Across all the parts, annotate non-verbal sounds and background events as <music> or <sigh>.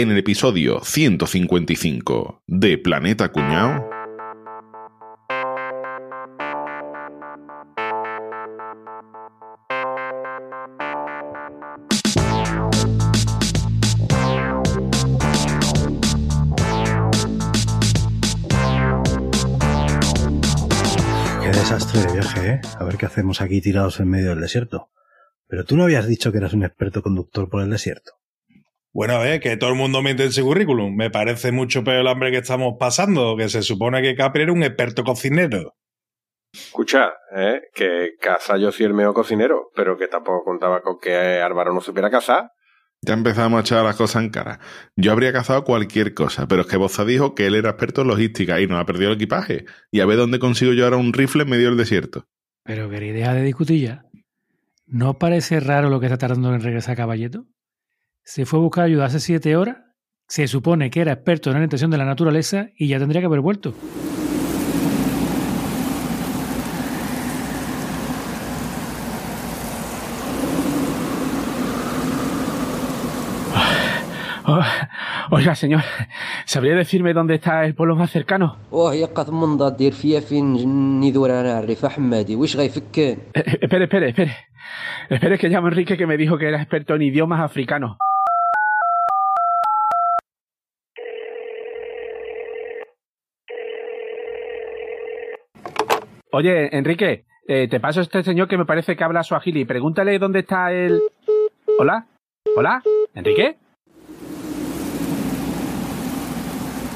En el episodio 155 de Planeta Cuñao. Qué desastre de viaje, ¿eh? A ver qué hacemos aquí tirados en medio del desierto. Pero tú no habías dicho que eras un experto conductor por el desierto. Bueno, a ver, que todo el mundo miente en su currículum. Me parece mucho peor el hambre que estamos pasando, que se supone que Capri era un experto cocinero. Escucha, ¿eh? que caza yo sí el mejor cocinero, pero que tampoco contaba con que Álvaro no supiera cazar. Ya empezamos a echar las cosas en cara. Yo habría cazado cualquier cosa, pero es que Boza dijo que él era experto en logística y nos ha perdido el equipaje. Y a ver dónde consigo yo ahora un rifle en medio del desierto. Pero qué idea de discutir ya. ¿No parece raro lo que está tardando en regresar Caballeto? se fue a buscar ayuda hace siete horas, se supone que era experto en la orientación de la naturaleza y ya tendría que haber vuelto. Oh, oiga, señor, ¿sabría decirme dónde está el pueblo más cercano? Eh, eh, espere, espere, espere. Espere que llamo a Enrique que me dijo que era experto en idiomas africanos. Oye, Enrique, eh, te paso a este señor que me parece que habla suajili. Pregúntale dónde está el... ¿Hola? ¿Hola? ¿Enrique?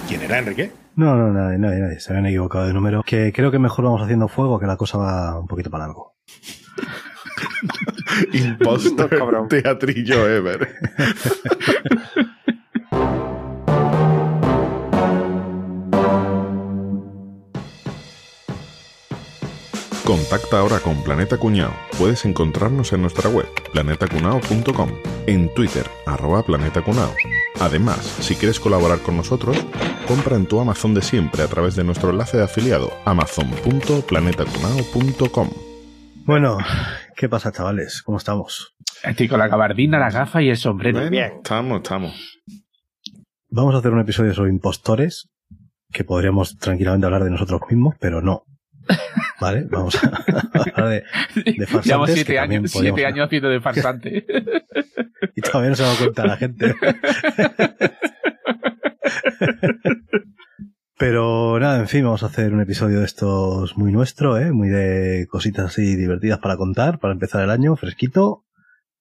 ¿Quién era Enrique? No, no, nadie, nadie, nadie. Se habían equivocado de número. Que creo que mejor vamos haciendo fuego, que la cosa va un poquito para largo. <laughs> <laughs> Impostor Cabrón. teatrillo ever. <laughs> Contacta ahora con Planeta Cuñao. Puedes encontrarnos en nuestra web, planetacunao.com, en Twitter, arroba planetacunao. Además, si quieres colaborar con nosotros, compra en tu Amazon de siempre a través de nuestro enlace de afiliado, amazon.planetacunao.com. Bueno, ¿qué pasa, chavales? ¿Cómo estamos? Estoy con la gabardina, la gafa y el sombrero. Bueno, Bien. Estamos, estamos. Vamos a hacer un episodio sobre impostores, que podríamos tranquilamente hablar de nosotros mismos, pero no. ¿Vale? Vamos a <laughs> hablar de, de farsantes. Llevamos siete años, siete años haciendo de farsante. <laughs> Y todavía no se dado cuenta la gente. <laughs> Pero nada, en fin, vamos a hacer un episodio de estos muy nuestro, ¿eh? Muy de cositas así divertidas para contar, para empezar el año, fresquito.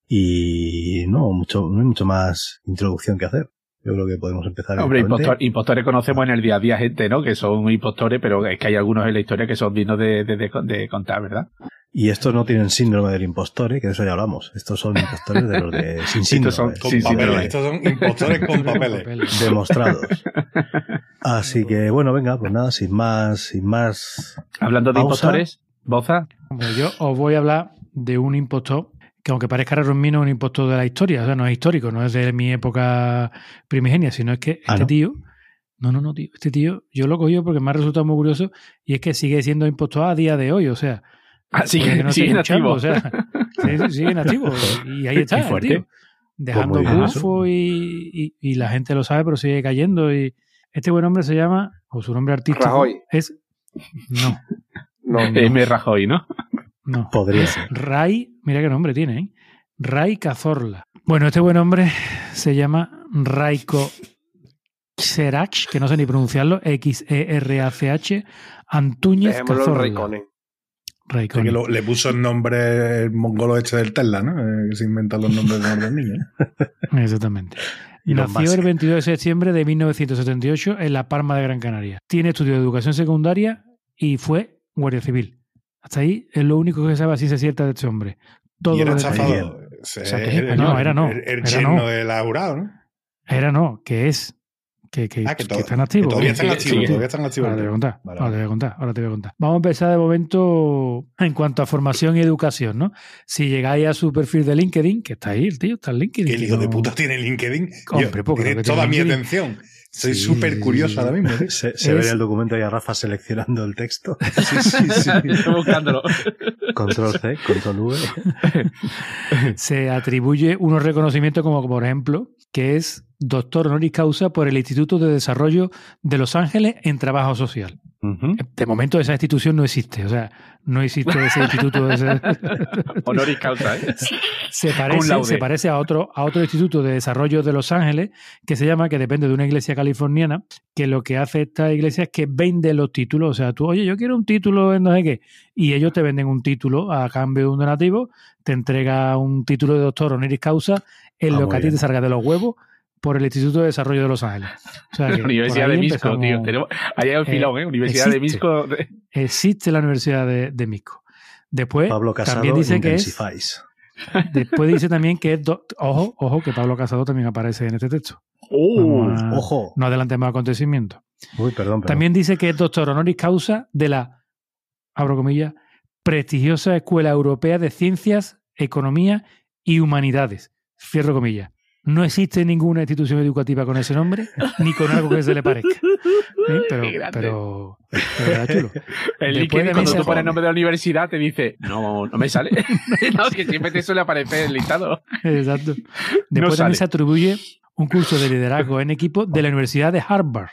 Y no, mucho, no hay mucho más introducción que hacer. Yo creo que podemos empezar. Hombre, impostor- impostores conocemos en el día a día gente, ¿no? Que son impostores, pero es que hay algunos en la historia que son dignos de, de- de- de contar, ¿verdad? Y estos no tienen síndrome del impostor, ¿eh? que de eso ya hablamos. Estos son impostores de los de <laughs> sin síndrome. son- Con Sí, sí, papeles. pero- Estos son impostores con papeles. demostrados. <laughs> Así que bueno, venga, pues nada, sin más, sin más. Hablando de Pausa. impostores, Boza, Hombre, yo os voy a hablar de un impostor que aunque parezca raro en mí, no es un impostor de la historia, o sea, no es histórico, no es de mi época primigenia, sino es que este Ah, ¿no? tío, no, no, no, tío, este tío, yo lo cogí porque me ha resultado muy curioso y es que sigue siendo impostor a día de hoy, o sea, Ah, <laughs> sigue- no sigue escuchando, inactivo. O sea, sí, sigue <laughs> inactivo y ahí está, el tío, dejando Pues eso. bufo y, y- y la gente lo sabe, pero sigue cayendo y este buen hombre se llama, o su nombre artístico Rajoy. es, no, <laughs> No, M. Rajoy, ¿no? No. Podría ser. Ray, mira qué nombre tiene, ¿eh? Ray Cazorla. Bueno, este buen hombre se llama Raiko Xerach, que no sé ni pronunciarlo, E X-E-R-A-C-H, Antúñez dejémoslo Cazorla. Raikkonen. Que lo- le puso el nombre el mongolo este del Tesla, ¿no? Eh, que se inventan los nombres de los niños. <laughs> Exactamente. <laughs> Y Nació el Musk. 22 de septiembre de 1978 en La Palma de Gran Canaria. Tiene estudios de educación secundaria y fue guardia civil. Hasta ahí es lo único que se sabe así se cierta de este hombre. Todo y era chafado. Se- O sea, que- el- no, era no, El, el era yerno no. del aurado, ¿no? Era no, que es. Que, que, Ah, que, que to- están activos. que todavía están activos, sí. todavía están activos. Ahora te voy a contar, Vale, ahora te voy a contar, ahora te voy a contar. Vamos a empezar de momento en cuanto a formación y educación, ¿no? Si llegáis a su perfil de LinkedIn, que está ahí el tío, está en LinkedIn. Que hijo de puta tiene LinkedIn. Hombre, Yo- porque tiene toda mi LinkedIn- atención. Soy Sí, súper curioso sí, ahora mismo. ¿eh? <laughs> Se, se ve Es- en el documento ahí a Rafa seleccionando el texto. <laughs> Sí, sí, sí. <laughs> Estoy buscándolo. Control C, Control V. se atribuye unos reconocimientos como, por ejemplo, que es doctor honoris causa por el Instituto de Desarrollo de Los Ángeles en Trabajo Social. De momento esa institución no existe, o sea, no existe ese <laughs> instituto. ese- Honoris causa, ¿eh? <laughs> se parece, laude. se parece a otro, a otro instituto de desarrollo de Los Ángeles que se llama, que depende de una iglesia californiana, que lo que hace esta iglesia es que vende los títulos. O sea, tú, oye, yo quiero un título en no sé qué, y ellos te venden un título a cambio de un donativo, te entrega un título de doctor honoris causa en Ah, lo que a ti te salga de los huevos por el Instituto de Desarrollo de Los Ángeles. O sea, <laughs> que La Universidad de Misco, tío. Tenemos, ahí hay un Eh, filón, ¿eh? Universidad de. Misco. Existe la Universidad de, de Misco. Después Pablo Casado también dice que es. Después dice también que es. do- Ojo, ojo, que Pablo Casado también aparece en este texto. ¡Oh! A- Ojo. No adelantemos acontecimientos. Uy, perdón, perdón. También dice que es doctor honoris causa de la, abro comillas, prestigiosa Escuela Europea de Ciencias, Economía y Humanidades. Cierro comillas. No existe ninguna institución educativa con ese nombre, ni con algo que se le parezca. ¿Eh? Pero, pero, pero era chulo. El Después cuando tú pones pone- el nombre de la universidad, te dice, no, no me sale. <laughs> <laughs> no, que siempre te suele aparecer el listado. Exacto. No Después sale. también se atribuye un curso de liderazgo en equipo de la Universidad de Harvard.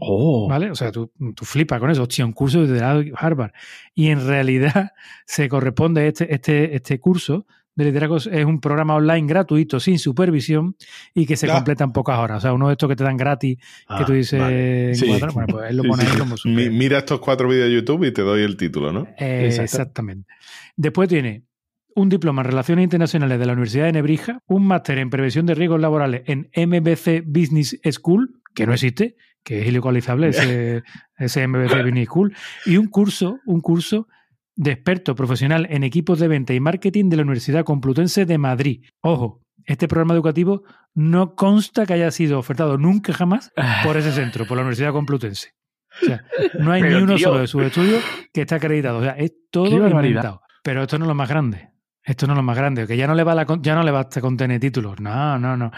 Oh. ¿Vale? O sea, tú, tú flipas con eso, hostia, un curso de liderazgo en Harvard. Y en realidad se corresponde este, este, este curso de liderazgo es un programa online gratuito, sin supervisión, y que se Ya. completa en pocas horas. O sea, uno de estos que te dan gratis, que Ah, tú dices, vale. en Sí. cuatro- bueno, pues él lo pone sí. ahí como mira estos cuatro vídeos de YouTube y te doy el título, ¿no? Eh, Exacto. exactamente. Después tiene un diploma en Relaciones Internacionales de la Universidad de Nebrija, un máster en Prevención de Riesgos Laborales en MBC Business School, que no existe, que es ilocalizable ese, ese MBC Business School, y un curso, un curso de experto profesional en equipos de venta y marketing de la Universidad Complutense de Madrid. Ojo, este programa educativo no consta que haya sido ofertado nunca jamás por ese centro, por la Universidad Complutense. O sea, no hay <laughs> Pero, ni uno tío. solo de sus estudios que esté acreditado. O sea, es todo inventado. Pero esto no es lo más grande. Esto no es lo más grande, que ya no le va la, ya no le basta con tener títulos. No, no, no.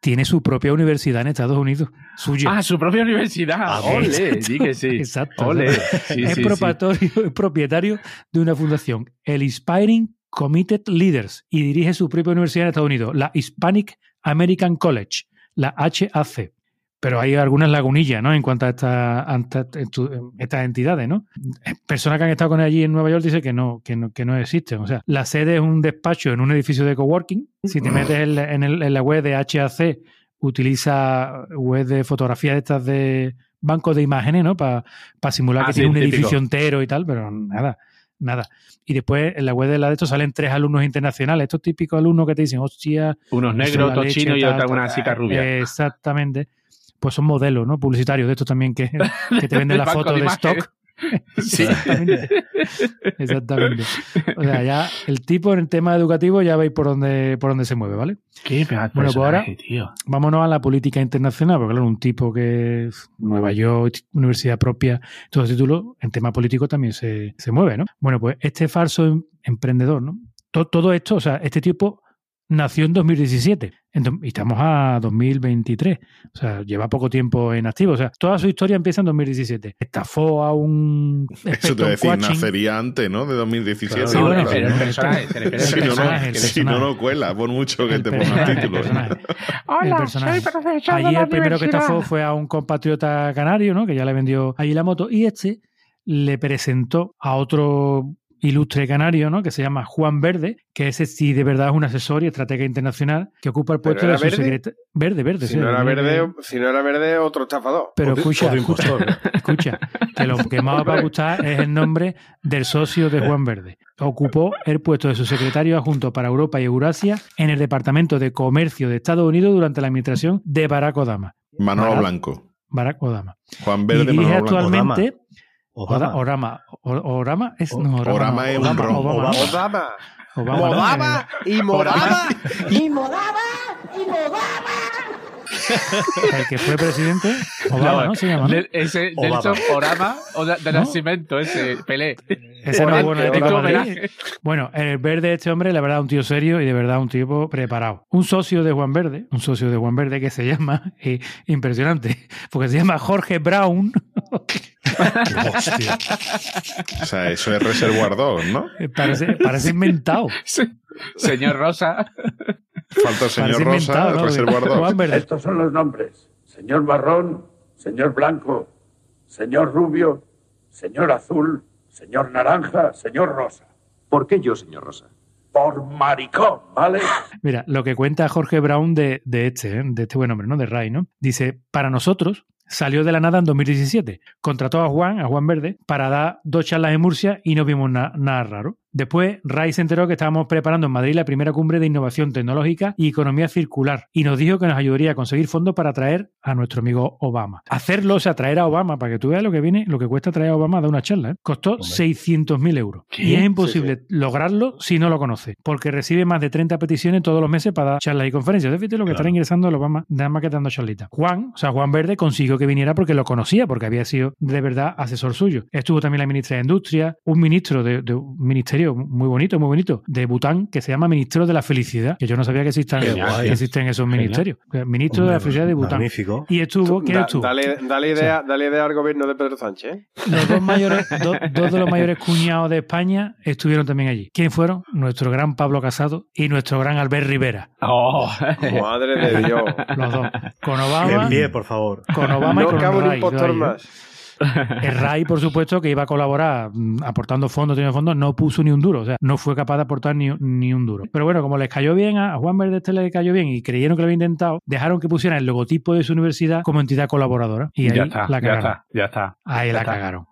Tiene su propia universidad en Estados Unidos, suya. Ah, su propia universidad. Ah, Ole, di que <laughs> sí. Exacto. Ole. Sí, es, sí, sí. es propietario de una fundación, el Inspiring Committed Leaders, y dirige su propia universidad en Estados Unidos, la Hispanic American College, la HAC. Pero hay algunas lagunillas, ¿no? En cuanto a esta- a estas entidades, ¿no? Personas que han estado con él allí en Nueva York dicen que no, que no, que no existen. O sea, la sede es un despacho en un edificio de coworking. Si te metes en el- en la web de HAC, utiliza web de fotografía de estas de bancos de imágenes, ¿no? Para simular Ah, que sí, tiene un típico. edificio entero y tal, pero nada, nada. Y después en la web de la de esto salen tres alumnos internacionales, estos típicos alumnos que te dicen, hostia, Unos negros, otros chinos y otra tal". una chica rubia. Exactamente. Pues son modelos, ¿no? Publicitarios de estos también que, <laughs> que te venden la foto de stock. <laughs> Sí. Exactamente. Exactamente. O sea, ya el tipo en el tema educativo ya veis por dónde, por dónde se mueve, ¿vale? Qué Bueno, pues ahora- tío. Vámonos a la política internacional, porque claro, un tipo que es Nueva York, universidad propia, todos los títulos, en tema político también se, se mueve, ¿no? Bueno, pues este falso em- emprendedor, ¿no? To- todo esto, o sea, este tipo nació en 2017 en do- y estamos a 2023. O sea, lleva poco tiempo en activo. O sea, toda su historia empieza en 2017. Estafó a un Eso te voy a decir, coaching. nacería antes, ¿no? De 2017. Claro, Sí, No, el personaje, si, no, si no, no cuela, por mucho que El te pongas título. personaje. <laughs> Hola, soy profesor de Allí la el primero que estafó fue a un compatriota canario, ¿no? Que ya le vendió allí la moto. Y este le presentó a otro ilustre canario, ¿no? Que se llama Juan Verde, que ese sí de verdad es un asesor y estratega internacional que ocupa el ¿Pero puesto de su secretario. Verde, verde, Si sí. no era verde. verde, si no era verde, otro estafador. Pero escucha, escucha, impostor. escucha, que lo que más va a gustar es el nombre del socio de Juan Verde. Ocupó el puesto de su secretario adjunto para Europa y Eurasia en el Departamento de Comercio de Estados Unidos durante la administración de Barack Obama. Manolo Barack- Blanco. Barack Obama. Juan Y Verde, dirige Manolo Blanco. Obama. Orama. Orama. O- Orama es. No, Orama, Orama no. es un Obama. Obama, Obama. Obama. Obama, ¿no? Modaba y Modaba. Eh, <laughs> El que fue presidente. <laughs> Obama, ¿no? Se llama. ¿no? Ese. Nelson Orama o de, de ¿No? nacimiento, ese Pelé. Ese no es bueno de Madrid. homenaje. Bueno, el Verde, este hombre, la verdad, un tío serio y de verdad un tipo preparado. Un socio de Juan Verde, un socio de Juan Verde que se llama, <laughs> eh, impresionante, porque se llama Jorge Brown. Hostia. O sea, eso es Reservoir Dogs, ¿no? Eh, parece, parece inventado. <laughs> Sí. Señor Rosa. Falta el señor Parece Rosa, inventado, ¿no? Reservoir Dogs. Estos son los nombres. Señor marrón, señor blanco, señor rubio, señor azul, señor naranja, señor rosa. ¿Por qué yo, señor Rosa? Por maricón, ¿vale? Mira, lo que cuenta Jorge Brown de, de este, ¿eh? de este buen hombre, ¿no? De Ray, ¿no? Dice, para nosotros salió de la nada en 2017. Contrató a Juan, a Juan Verde, para dar dos charlas en Murcia y no vimos na- nada raro. Después, Ray se enteró que estábamos preparando en Madrid la primera cumbre de innovación tecnológica y economía circular y nos dijo que nos ayudaría a conseguir fondos para traer a nuestro amigo Obama. Hacerlo, o sea, traer a Obama, para que tú veas lo que viene, lo que cuesta traer a Obama a dar una charla, ¿eh? costó 600.000 euros. Y es imposible lograrlo si no lo conoce, porque recibe más de 30 peticiones todos los meses para dar charlas y conferencias. Fíjate lo que estará ingresando el Obama, nada más que dando charlitas. Juan, o sea, Juan Verde consiguió que viniera porque lo conocía, porque había sido de verdad asesor suyo. Estuvo también la ministra de Industria, un ministro de, de un ministerio muy bonito, muy bonito, de Bután, que se llama Ministro de la Felicidad, que yo no sabía que existan, que existen esos Genial. ministerios. Ministro de la Felicidad de Bután. Magnífico. Y estuvo, ¿quién Da- estuvo? dale, dale, idea, dale idea al gobierno de Pedro Sánchez. ¿eh? Los dos, mayores, <laughs> do- dos de los mayores cuñados de España estuvieron también allí. ¿Quién fueron? Nuestro gran Pablo Casado y nuestro gran Albert Rivera. Oh. Madre de Dios. Los dos. Con En Obama, pie, por favor. con Obama y No con cabe un Ray. impostor ¿eh? más. El Ray, por supuesto, que iba a colaborar mm, aportando fondos, teniendo fondos, no puso ni un duro. O sea, no fue capaz de aportar ni, ni un duro. Pero bueno, como les cayó bien, a a Juan Verde este le cayó bien y creyeron que lo había intentado, dejaron que pusiera el logotipo de su universidad como entidad colaboradora. Y ahí ya está, la ya cagaron. está, ya está. Ahí Ya la está. cagaron.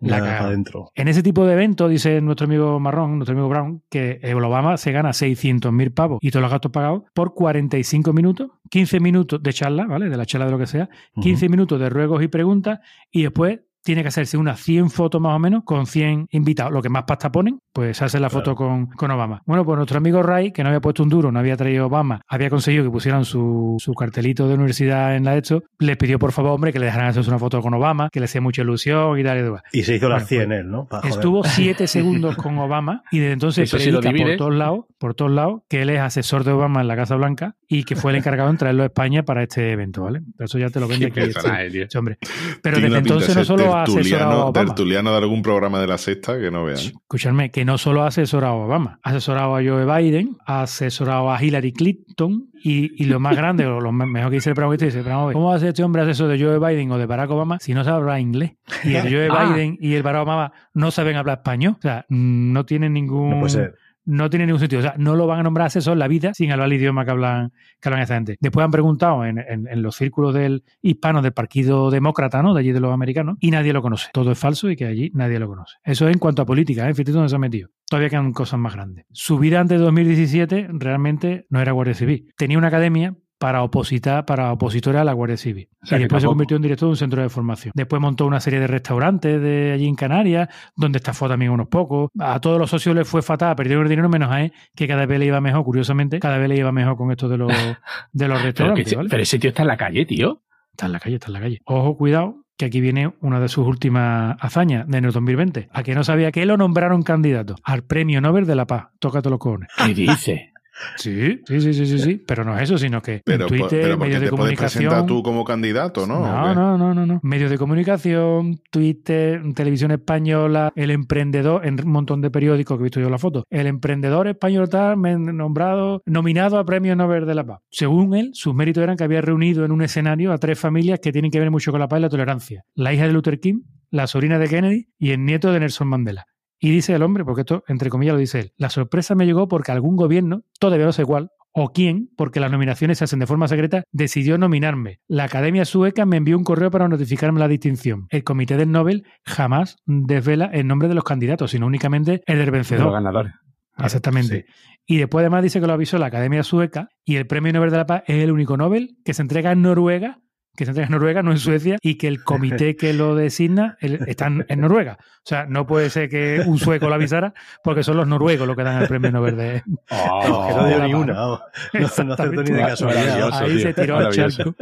La para adentro. En ese tipo de eventos, dice nuestro amigo Marrón, nuestro amigo Brown, que el Obama se gana 600.000 pavos y todos los gastos pagados por 45 minutos, 15 minutos de charla, ¿vale? De la charla de lo que sea, 15 minutos de ruegos y preguntas y después tiene que hacerse unas 100 fotos más o menos con 100 invitados. Lo que más pasta ponen, pues se hace la foto con, con Obama. Bueno, pues nuestro amigo Ray, que no había puesto un duro, no había traído Obama, había conseguido que pusieran su, su cartelito de universidad en la de esto, les pidió por favor, hombre, que le dejaran hacerse una foto con Obama, que le hacía mucha ilusión y tal y demás. Y se hizo las Bueno, 100 él, ¿no? Pa'. Estuvo <laughs> siete segundos con Obama y desde entonces Eso sí por todos lados, por todos lados, que él es asesor de Obama en la Casa Blanca y que fue el encargado en traerlo a España para este evento, ¿vale? Eso ya te lo vende aquí este, este hombre. Pero Tiene desde entonces no ser solo ha asesorado a tertuliano, Obama. tertuliano de algún programa de la sexta que no vean. Escuchadme, que no solo ha asesorado a Obama, ha asesorado a Joe Biden, ha asesorado a Hillary Clinton y, y lo más grande, o lo me- mejor que dice el protagonista, dice, ¿cómo va a ser este hombre asesor de Joe Biden o de Barack Obama si no sabe hablar inglés? Y el <laughs> Joe Ah. Biden y el Barack Obama no saben hablar español. O sea, no tienen ningún... No puede ser. No tiene ningún sentido. O sea, no lo van a nombrar asesor la vida sin hablar el idioma que hablan, que hablan esa gente. Después han preguntado en, en- en los círculos del hispano del Partido Demócrata, ¿no? De allí de los americanos, y nadie lo conoce. Todo es falso y que allí nadie lo conoce. Eso es en cuanto a política, ¿eh? Fíjate dónde se ha metido. Todavía quedan cosas más grandes. Su vida antes de 2017 realmente no era Guardia Civil. Tenía una academia para opositar, para opositores a la Guardia Civil. O sea, y después se convirtió en director de un centro de formación. Después montó una serie de restaurantes de allí en Canarias, donde estafó también unos pocos. A todos los socios les fue fatal, perdieron el dinero menos a él, que cada vez le iba mejor, curiosamente, cada vez le iba mejor con esto de los, <laughs> de los Pero, restaurantes. que- ¿vale? pero ese tío está en la calle, tío. Está en la calle, está en la calle. Ojo, cuidado, que aquí viene una de sus últimas hazañas de enero 2020. A que no sabía que lo nombraron candidato al Premio Nobel de la Paz. Tócate los cojones. ¿Qué dice? Sí, sí, sí, sí, sí, sí. Pero no es eso, sino que Pero, Twitter, pero medios de te puedes comunicación. presentar tú como candidato, ¿no? ¿O No, no, no, no, no. Medios de comunicación, Twitter, televisión española, el emprendedor, en un montón de periódicos que he visto yo la foto. El emprendedor español tal, nombrado, nominado a Premio Nobel de la Paz. Según él, sus méritos eran que había reunido en un escenario a tres familias que tienen que ver mucho con la paz y la tolerancia. La hija de Luther King, la sobrina de Kennedy y el nieto de Nelson Mandela. Y dice el hombre, porque esto entre comillas lo dice él, la sorpresa me llegó porque algún gobierno, todavía no sé cuál, o quién, porque las nominaciones se hacen de forma secreta, decidió nominarme. La Academia Sueca me envió un correo para notificarme la distinción. El Comité del Nobel jamás desvela el nombre de los candidatos, sino únicamente el del Los vencedor. ganadores. Exactamente. Y después además dice que lo avisó la Academia Sueca y el Premio Nobel de la Paz es el único Nobel que se entrega en Noruega, que se entrega en Noruega, no en Suecia, y que el <laughs> comité que lo designa el- está en, en Noruega. O sea, no puede ser que un sueco lo avisara porque son los noruegos los que dan el Premio Nobel de... <laughs> Oh, <laughs> que no dio la ni una. oh. No, no acertó ni de casualidad. Ahí tío, se tiró al charco.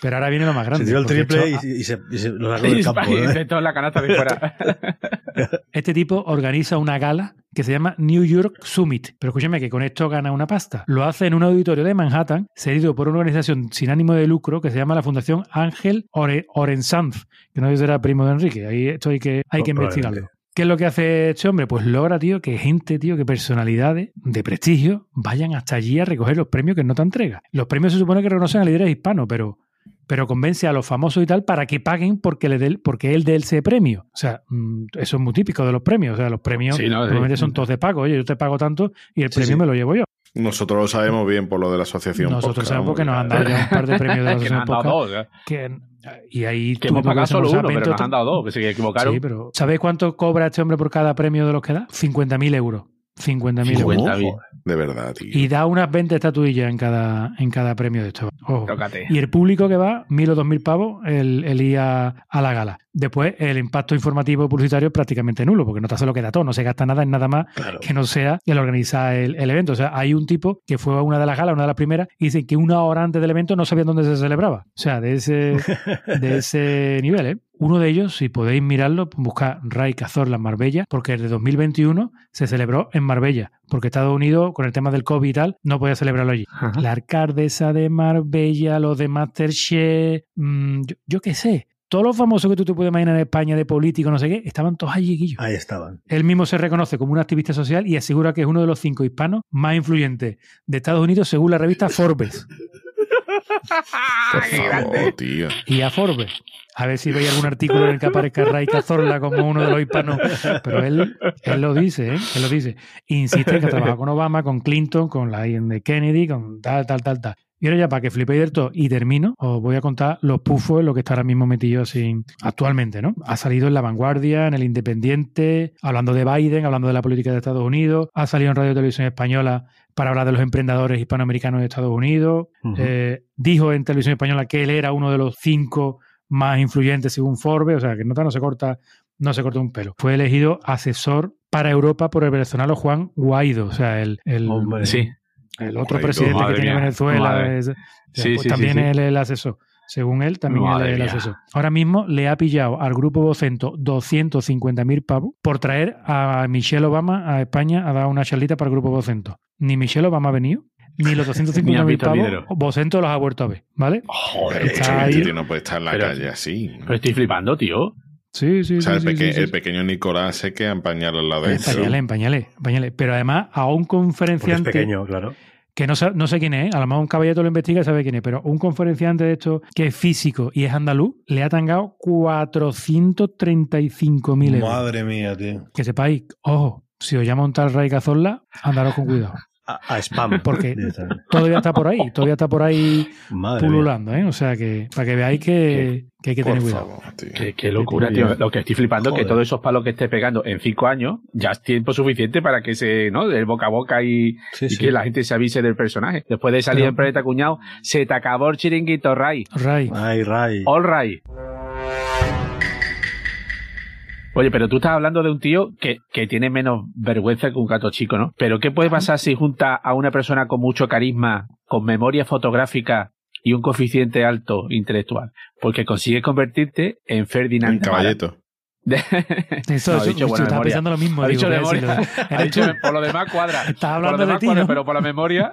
Pero ahora viene lo más grande. Se dio el triple esto- y, y se, y se lo sacó del campo. Y ¿eh? toda la canasta de fuera. Este tipo organiza una gala que se llama New York Summit. Pero escúchame que con esto gana una pasta. Lo hace en un auditorio de Manhattan, cedido por una organización sin ánimo de lucro que se llama la Fundación Ángel Ore- Orensanz, que no sé si era primo de Enrique. Ahí esto hay que, hay que Probablemente. investigarlo. ¿Qué es lo que hace este hombre? Pues logra, tío, que gente, tío, que personalidades de prestigio vayan hasta allí a recoger los premios que no te entrega. Los premios se supone que reconocen a líderes hispanos, pero, pero convence a los famosos y tal para que paguen porque, le dé- porque él dé ese premio. O sea, mm, eso es muy típico de los premios. O sea, los premios Sí, no, normalmente sí. son todos de pago. Oye, yo te pago tanto y el Sí, premio sí. me lo llevo yo. Nosotros lo sabemos bien por lo de la asociación. Nosotros Podcast, sabemos porque nos han dado ya un par de premios de la <laughs> que nos Asociación han dado Podcast, dos. ¿eh? que- y ahí Que hemos pagado solo uno, pero 20 nos han dado dos, que se equivocaron. Sí, pero ¿sabéis cuánto cobra este hombre por cada premio de los que da? 50.000 euros. 50.000 euros. 50.000. De verdad, tío. Y da unas 20 estatuillas en cada, en cada premio de estos. Ojo. Tócate. Y el público que va, mil o dos mil pavos, el, el ir a, a la gala. Después, el impacto informativo publicitario es prácticamente nulo, porque no te hace lo que da todo, no se gasta nada en nada más Claro. que no sea el organizar el, el evento. O sea, hay un tipo que fue a una de las galas, una de las primeras, y dice que una hora antes del evento no sabía dónde se celebraba. O sea, de ese, <laughs> de ese nivel, ¿eh? Uno de ellos, si podéis mirarlo, buscar Ray Cazorla en Marbella, porque desde 2021 se celebró en Marbella, porque Estados Unidos, con el tema del COVID y tal, no podía celebrarlo allí. Ajá. La alcaldesa de Marbella, los de Masterchef, mm, yo, yo qué sé. Todos los famosos que tú te puedes imaginar en España de políticos, no sé qué, estaban todos allí, Guillo. Ahí estaban. Él mismo se reconoce como un activista social y asegura que es uno de los cinco hispanos más influyentes de Estados Unidos según la revista Forbes. Por favor, tío. Y a Forbes. A ver si veis algún artículo en el que aparezca Ray Cazorla como uno de los hispanos. Pero él, él lo dice, ¿eh? Él lo dice. Insiste en que ha trabajado con Obama, con Clinton, con la de Kennedy, con tal, tal, tal, tal. Y ahora ya para que flipéis del todo y termino, os voy a contar los pufos en lo que está ahora mismo metido así actualmente, ¿no? Ha salido en La Vanguardia, en El Independiente, hablando de Biden, hablando de la política de Estados Unidos, ha salido en Radio y Televisión Española para hablar de los emprendedores hispanoamericanos de Estados Unidos, eh, dijo en Televisión Española que él era uno de los cinco más influyentes según Forbes, o sea que nota no se corta, no se corta un pelo. Fue elegido asesor para Europa por el venezolano Juan Guaido, o sea, el, el, Hombre. Sí. El otro presidente que tiene mía, Venezuela. es- Sí, pues sí, también sí, sí. él es el asesor. Según él, también él es el mía. asesor. Ahora mismo le ha pillado al grupo Vocento 250.000 pavos por traer a Michelle Obama a España a dar una charlita para el grupo Vocento. Ni Michelle Obama ha venido, ni los <laughs> Ni han 250.000 visto el pavos. Vocento los ha vuelto a ver, ¿vale? Joder, Está chaval, ahí. tío, no puede estar en la Pero- calle así. Pero estoy flipando, tío. Sí, sí, O sea, sí. el, sí, peque- sí, sí. el pequeño Nicolás se queda en pañal al lado de pañales, en pañales. Pero además a un Porque es conferenciante pequeño, claro. que no, no sé quién es, ¿eh? a lo mejor un caballero lo investiga y sabe quién es, pero un conferenciante de esto que es físico y es andaluz, le ha tangado 435.000 euros. Madre mía, tío. Que sepáis, ojo, si os llama un tal Ray Cazorla, andaros con cuidado. A, a spam. <laughs> Porque-. Todavía está por ahí, todavía está por ahí Madre pululando, ¿eh? O sea que para que veáis que, que hay que Por tener cuidado. favor, tío. Qué, qué locura, tío. Lo que estoy flipando es que todos esos palos que esté pegando en cinco años ya es tiempo suficiente para que se, ¿no? Del boca a boca y, Sí, y sí. que la gente se avise del personaje. Después de salir Pero- en Planeta Cuñado, se te acabó el chiringuito, Ray. Ray, Ay, Ray. All right. Oye, pero tú estás hablando de un tío que, que tiene menos vergüenza que un gato chico, ¿no? Pero ¿qué puede pasar si junta a una persona con mucho carisma, con memoria fotográfica y un coeficiente alto intelectual? Porque consigues convertirte en Ferdinand. Un caballito. <laughs> eso, No, eso dicho yo estaba pensando lo mismo. Ha digo, <laughs> dicho dicho, por lo demás cuadra. Estás Por lo hablando de demás ti, cuadra, ¿no? pero por la memoria,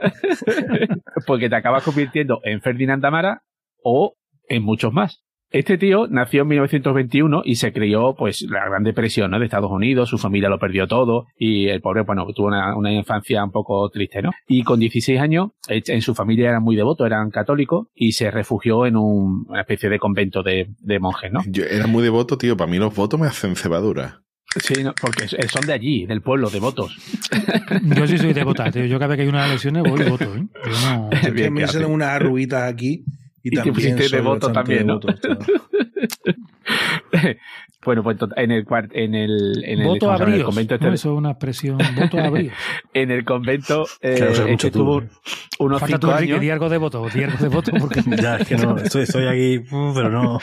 <laughs> porque te acabas convirtiendo en Ferdinand Tamara o en muchos más. Este tío nació en 1921 y se crió, pues, la Gran Depresión, ¿no? De Estados Unidos, su familia lo perdió todo y el pobre, bueno, tuvo una, una infancia un poco triste, ¿no? Y con 16 años, eh, en su familia eran muy devotos, eran católicos y se refugió en un- una especie de convento de, de monjes, ¿no? Yo era muy devoto, tío. Para mí los votos me hacen cebadura. Sí, no, porque son de allí, del pueblo, devotos. Yo sí soy de votar, tío. Yo cada vez que hay unas elecciones voy y voto, ¿eh? Yo no... <laughs> Bien, me ¿qué hicieron hace? unas arruguitas aquí y, Y te también pusiste devoto también, ¿no? devoto, tío. <laughs> bueno, pues en el en el, en el, voto. En el convento este- No, eso es una expresión. Voto a bríos. <laughs> en el convento eh, Claro, mucho este estuvo tú, ¿eh? unos Falta tú, cinco años. di algo de voto. Di algo de voto porque <laughs> Ya, es que no, estoy, estoy aquí, uf, pero no.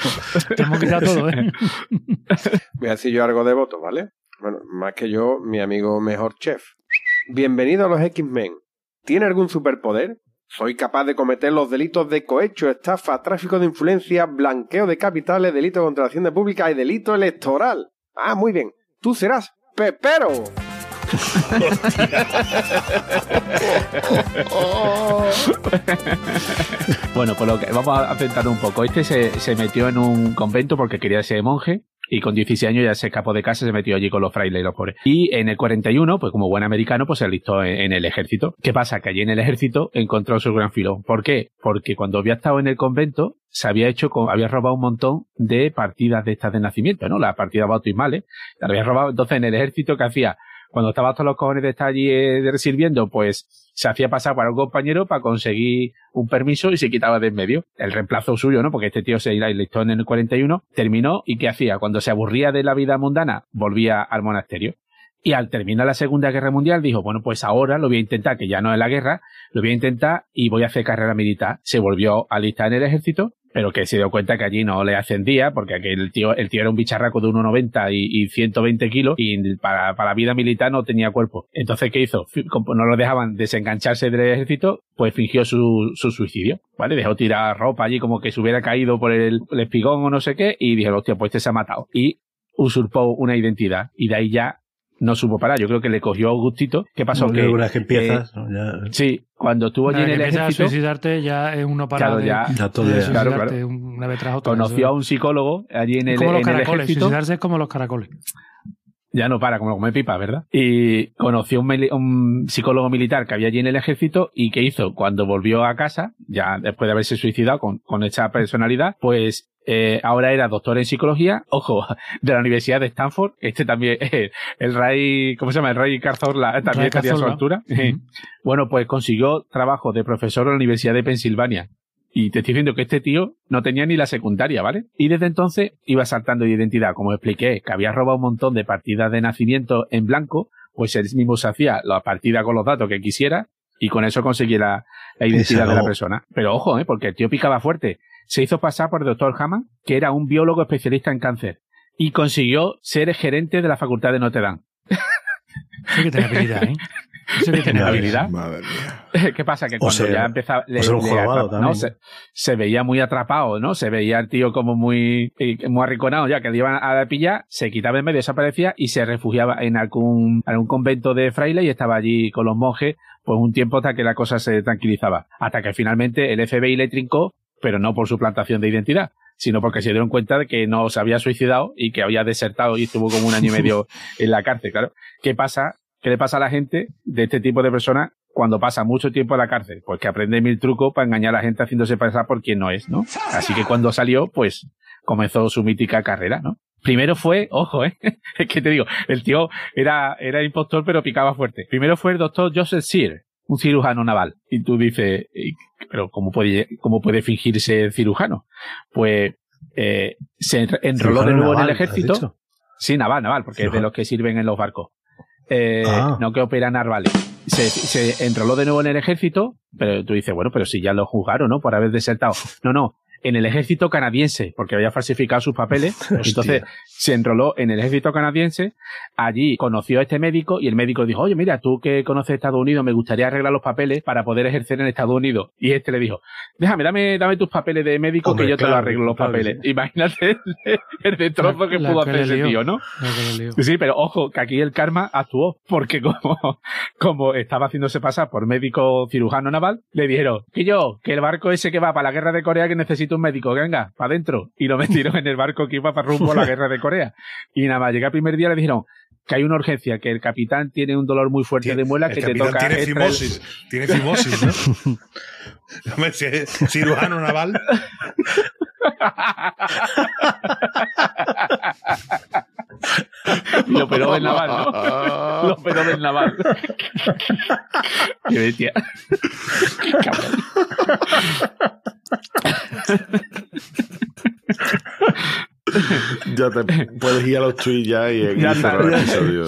te hemos quitado todo, ¿eh? Voy a decir yo algo de voto, ¿vale? Bueno, más que yo, mi amigo mejor chef. Bienvenido a los X-Men. ¿Tiene algún superpoder? Soy capaz de cometer los delitos de cohecho, estafa, tráfico de influencia, blanqueo de capitales, delito contra la hacienda pública y delito electoral. Ah, muy bien. Tú serás Pepero. <laughs> Bueno, pues lo que, vamos a centrar un poco. Este se metió en un convento porque quería ser monje y con 16 años ya se escapó de casa se metió allí con los frailes y los pobres. Y en el 41, pues como buen americano, pues se alistó en, en el ejército. ¿Qué pasa? Que allí en el ejército encontró su gran filón. ¿Por qué? Porque cuando había estado en el convento, se había hecho, con, había robado un montón de partidas de estas de nacimiento, ¿no? Las partidas bautismales. La había robado entonces en el ejército que hacía cuando estaba hasta los cojones de estar allí eh, sirviendo, pues se hacía pasar para un compañero para conseguir un permiso y se quitaba de en medio. El reemplazo suyo, ¿no? Porque este tío se enlistó en el 41, terminó y ¿qué hacía? Cuando se aburría de la vida mundana, volvía al monasterio. Y al terminar la Segunda Guerra Mundial dijo, bueno, pues ahora lo voy a intentar, que ya no es la guerra, lo voy a intentar y voy a hacer carrera militar. Se volvió a alistar en el ejército pero que se dio cuenta que allí no le ascendía, porque aquel el tío, el tío era un bicharraco de 1,90 y, y 120 kilos, y para, para vida militar no tenía cuerpo. Entonces, ¿qué hizo? No lo dejaban desengancharse del ejército, pues fingió su, su suicidio, ¿vale? Dejó tirar ropa allí como que se hubiera caído por el, el espigón o no sé qué, y dijo, hostia, pues este se ha matado. Y usurpó una identidad, y de ahí ya no supo parar. Yo creo que le cogió gustito. ¿Qué pasó? No, que, una vez que empiezas, eh, ¿no? Ya- sí, cuando estuvo allí en el empiezas a ejército, suicidarte ya es uno para Claro, de, ya- ya todo de Claro, suicidarte claro. una vez tras otra. conoció a un psicólogo allí en el, como los en el caracoles. ejército. Suicidarse es como los caracoles. Ya no para, como comer pipa, ¿verdad? Y conoció un, un psicólogo militar que había allí en el ejército y que hizo cuando volvió a casa, ya después de haberse suicidado con, con esa personalidad, pues eh, ahora era doctor en psicología, <laughs> ojo, de la Universidad de Stanford. Este también, eh, <laughs> el Ray, ¿cómo se llama? El Ray Cazorla, eh, también estaría a su altura. Bueno, pues consiguió trabajo de profesor en la Universidad de Pensilvania. Y te estoy diciendo que este tío no tenía ni la secundaria, ¿vale? Y desde entonces iba saltando de identidad. Como expliqué, que había robado un montón de partidas de nacimiento en blanco, pues él mismo se hacía la partida con los datos que quisiera y con eso conseguía la, la identidad de la persona. Pero ojo, ¿eh? Porque el tío picaba fuerte. Se hizo pasar por el doctor Hammond, que era un biólogo especialista en cáncer. Y consiguió ser gerente de la Facultad de Notre Dame. Sí que tiene habilidad, ¿eh? <laughs> Sí que tiene Tiene habilidad. habilidad. Madre mía. <laughs> ¿Qué pasa? Que O cuando ya empezaba... o un ¿no? Se, se veía muy atrapado, ¿no? Se veía el tío como muy, muy arriconado ya, que le iban a pillar, se quitaba en medio, desaparecía y se refugiaba en algún, algún convento de fraile y estaba allí con los monjes, pues un tiempo hasta que la cosa se tranquilizaba. Hasta que finalmente el FBI le trincó, pero no por su plantación de identidad, sino porque se dieron cuenta de que no se había suicidado y que había desertado y estuvo como un año y medio <laughs> en la cárcel, claro. ¿Qué pasa? ¿Qué le pasa a la gente de este tipo de personas cuando pasa mucho tiempo en la cárcel? Pues que aprende mil trucos para engañar a la gente haciéndose pasar por quien no es, ¿no? Así que cuando salió, pues comenzó su mítica carrera, ¿no? Primero fue, ojo, ¿eh? <laughs> Es que te digo, el tío era, era impostor pero picaba fuerte. Primero fue el doctor Joseph Sear, un cirujano naval. Y tú dices, "¿Y- pero ¿cómo puede, cómo puede fingirse cirujano? Pues eh, se enr- enroló de nuevo en el ¿has ejército. Sí, naval, naval, porque es de los que sirven en los barcos. Eh, Ah. No que operan narvales. Se, se enroló de nuevo en el ejército, pero tú dices, bueno, pero si ya lo juzgaron, ¿no? Por haber desertado. No, no, en el ejército canadiense, porque había falsificado sus papeles. <laughs> Entonces se enroló en el ejército canadiense. Allí conoció a este médico y el médico dijo, oye, mira, tú que conoces Estados Unidos, me gustaría arreglar los papeles para poder ejercer en Estados Unidos. Y este le dijo, déjame, dame, dame tus papeles de médico Hombre, que yo te lo arreglo los claro papeles. sí. Imagínate el destrozo que La pudo hacer ese tío, ¿no? Sí, pero ojo, que aquí el karma actuó, porque como, como estaba haciéndose pasar por médico cirujano naval, le dijeron, que yo, que el barco ese que va para la guerra de Corea que un médico, venga, para adentro. Y lo <laughs> metieron en el barco que iba para rumbo a la guerra de Corea. Y nada más, llega el primer día le dijeron que hay una urgencia, que el capitán tiene un dolor muy fuerte de muela El que te toca tiene fimosis. Tiene fimosis, ¿no? <laughs> Cirujano naval. <laughs> lo operó del naval, ¿no? Lo operó del naval. Qué bestia. Qué cabrón. Ya te puedes ir a los tweets ya y, y Ya está. episodio.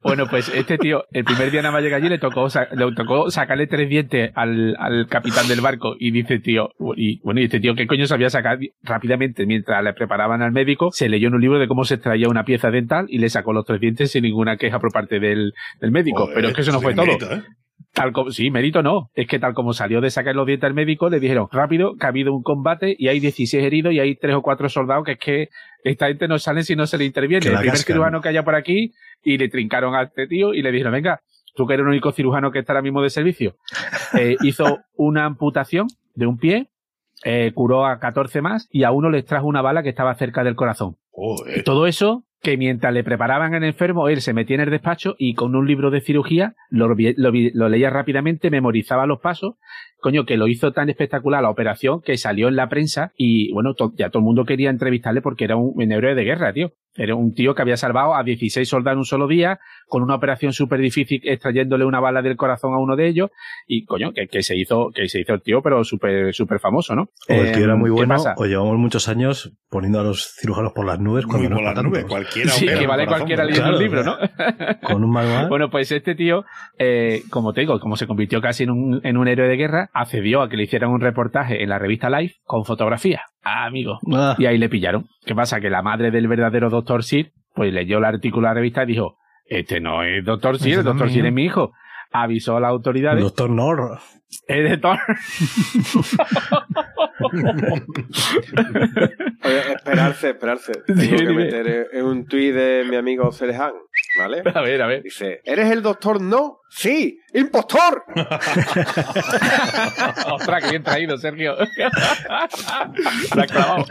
Bueno, pues este tío, el primer día nada más llega allí, le tocó, le tocó sacarle tres dientes al, al capitán del barco y dice, tío, y bueno, y este tío, ¿qué coño sabía sacar rápidamente? Mientras le preparaban al médico, se leyó en un libro de cómo se extraía una pieza dental y le sacó los tres dientes sin ninguna queja por parte del, del médico. Joder, Pero es que eso no fue todo. mérito, ¿eh? Tal como, sí, mérito no. Es que tal como salió de sacar los dientes al médico, le dijeron, rápido, que ha habido un combate y hay 16 heridos y hay tres o cuatro soldados que es que esta gente no sale si no se le interviene. El primer cascan. cirujano que haya por aquí y le trincaron a este tío y le dijeron, venga, tú que eres el único cirujano que está ahora mismo de servicio. <laughs> Eh, hizo una amputación de un pie, eh, curó a 14 más y a uno les trajo una bala que estaba cerca del corazón. Joder. Todo eso que mientras le preparaban al enfermo, él se metía en el despacho y con un libro de cirugía lo, lo lo leía rápidamente, memorizaba los pasos. Coño, que lo hizo tan espectacular la operación que salió en la prensa y bueno, to- ya todo el mundo quería entrevistarle porque era un, un héroe de guerra, tío. Era un tío que había salvado a 16 soldados en un solo día, con una operación súper difícil extrayéndole una bala del corazón a uno de ellos y coño, que, que se hizo, que se hizo el tío, pero súper, súper famoso, ¿no? O el tío era Em, muy ¿qué bueno, pasa? o llevamos muchos años poniendo a los cirujanos por las nubes cuando Muy no por las nubes, cualquiera. Sí, que el vale corazón, cualquiera leyendo Claro, un libro, ¿no? Con un manual. <laughs> Bueno, pues este tío, eh, como te digo, como se convirtió casi en un, en un héroe de guerra, accedió a que le hicieran un reportaje en la revista Life con fotografía. Ah, amigo. Ah, Y ahí le pillaron. ¿Qué pasa? Que la madre del verdadero Dr. Sir, pues leyó el artículo de la revista y dijo, este no es Dr. Sir, el Dr. Sir ¿eh? es mi hijo. Avisó a las autoridades. Doctor Nor. Es de Thor. Oye, esperarse, esperarse. Tengo que meter en un tuit de mi amigo Cerejan, ¿vale? <laughs> A ver, a ver. Dice, ¿eres el doctor no? ¡Sí! ¡Impostor! <laughs> Ostras, qué bien traído, Sergio. La has clavado.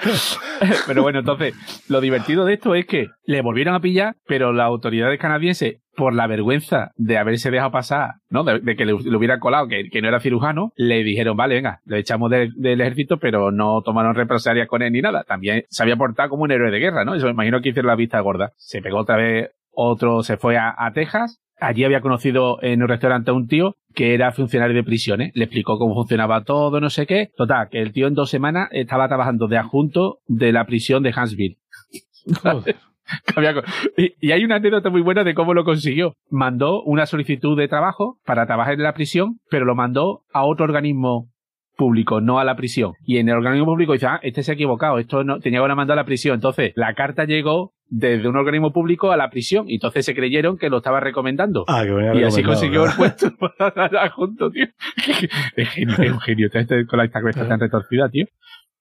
<laughs> Pero bueno, entonces, lo divertido de esto es que le volvieron a pillar, pero las autoridades canadienses, por la vergüenza de haberse dejado pasar, ¿no? De, de que le, le hubiera colado, que, que no era cirujano, le dijeron, vale, venga, le echamos del- del ejército, pero no tomaron represalias con él ni nada. También se había portado como un héroe de guerra, ¿no? Eso me imagino que hicieron la vista gorda. Se pegó otra vez otro, se fue a, a Texas, Allí había conocido en un restaurante a un tío que era funcionario de prisiones. Le explicó cómo funcionaba todo, no sé qué. Total, que el tío en dos semanas estaba trabajando de adjunto de la prisión de Huntsville. Joder. <laughs> Y, y hay una anécdota muy buena de cómo lo consiguió. Mandó una solicitud de trabajo para trabajar en la prisión, pero lo mandó a otro organismo público, no a la prisión. Y en el organismo público dice, ah, este se ha equivocado, esto no, tenía que haber mandado a la prisión. Entonces, la carta llegó desde un organismo público a la prisión y entonces se creyeron que lo estaba recomendando. Ah, que venía Y así consiguió el puesto <laughs> para junto, tío. <laughs> Es genio, es un genio. Este con la esta cabeza tan retorcida, tío.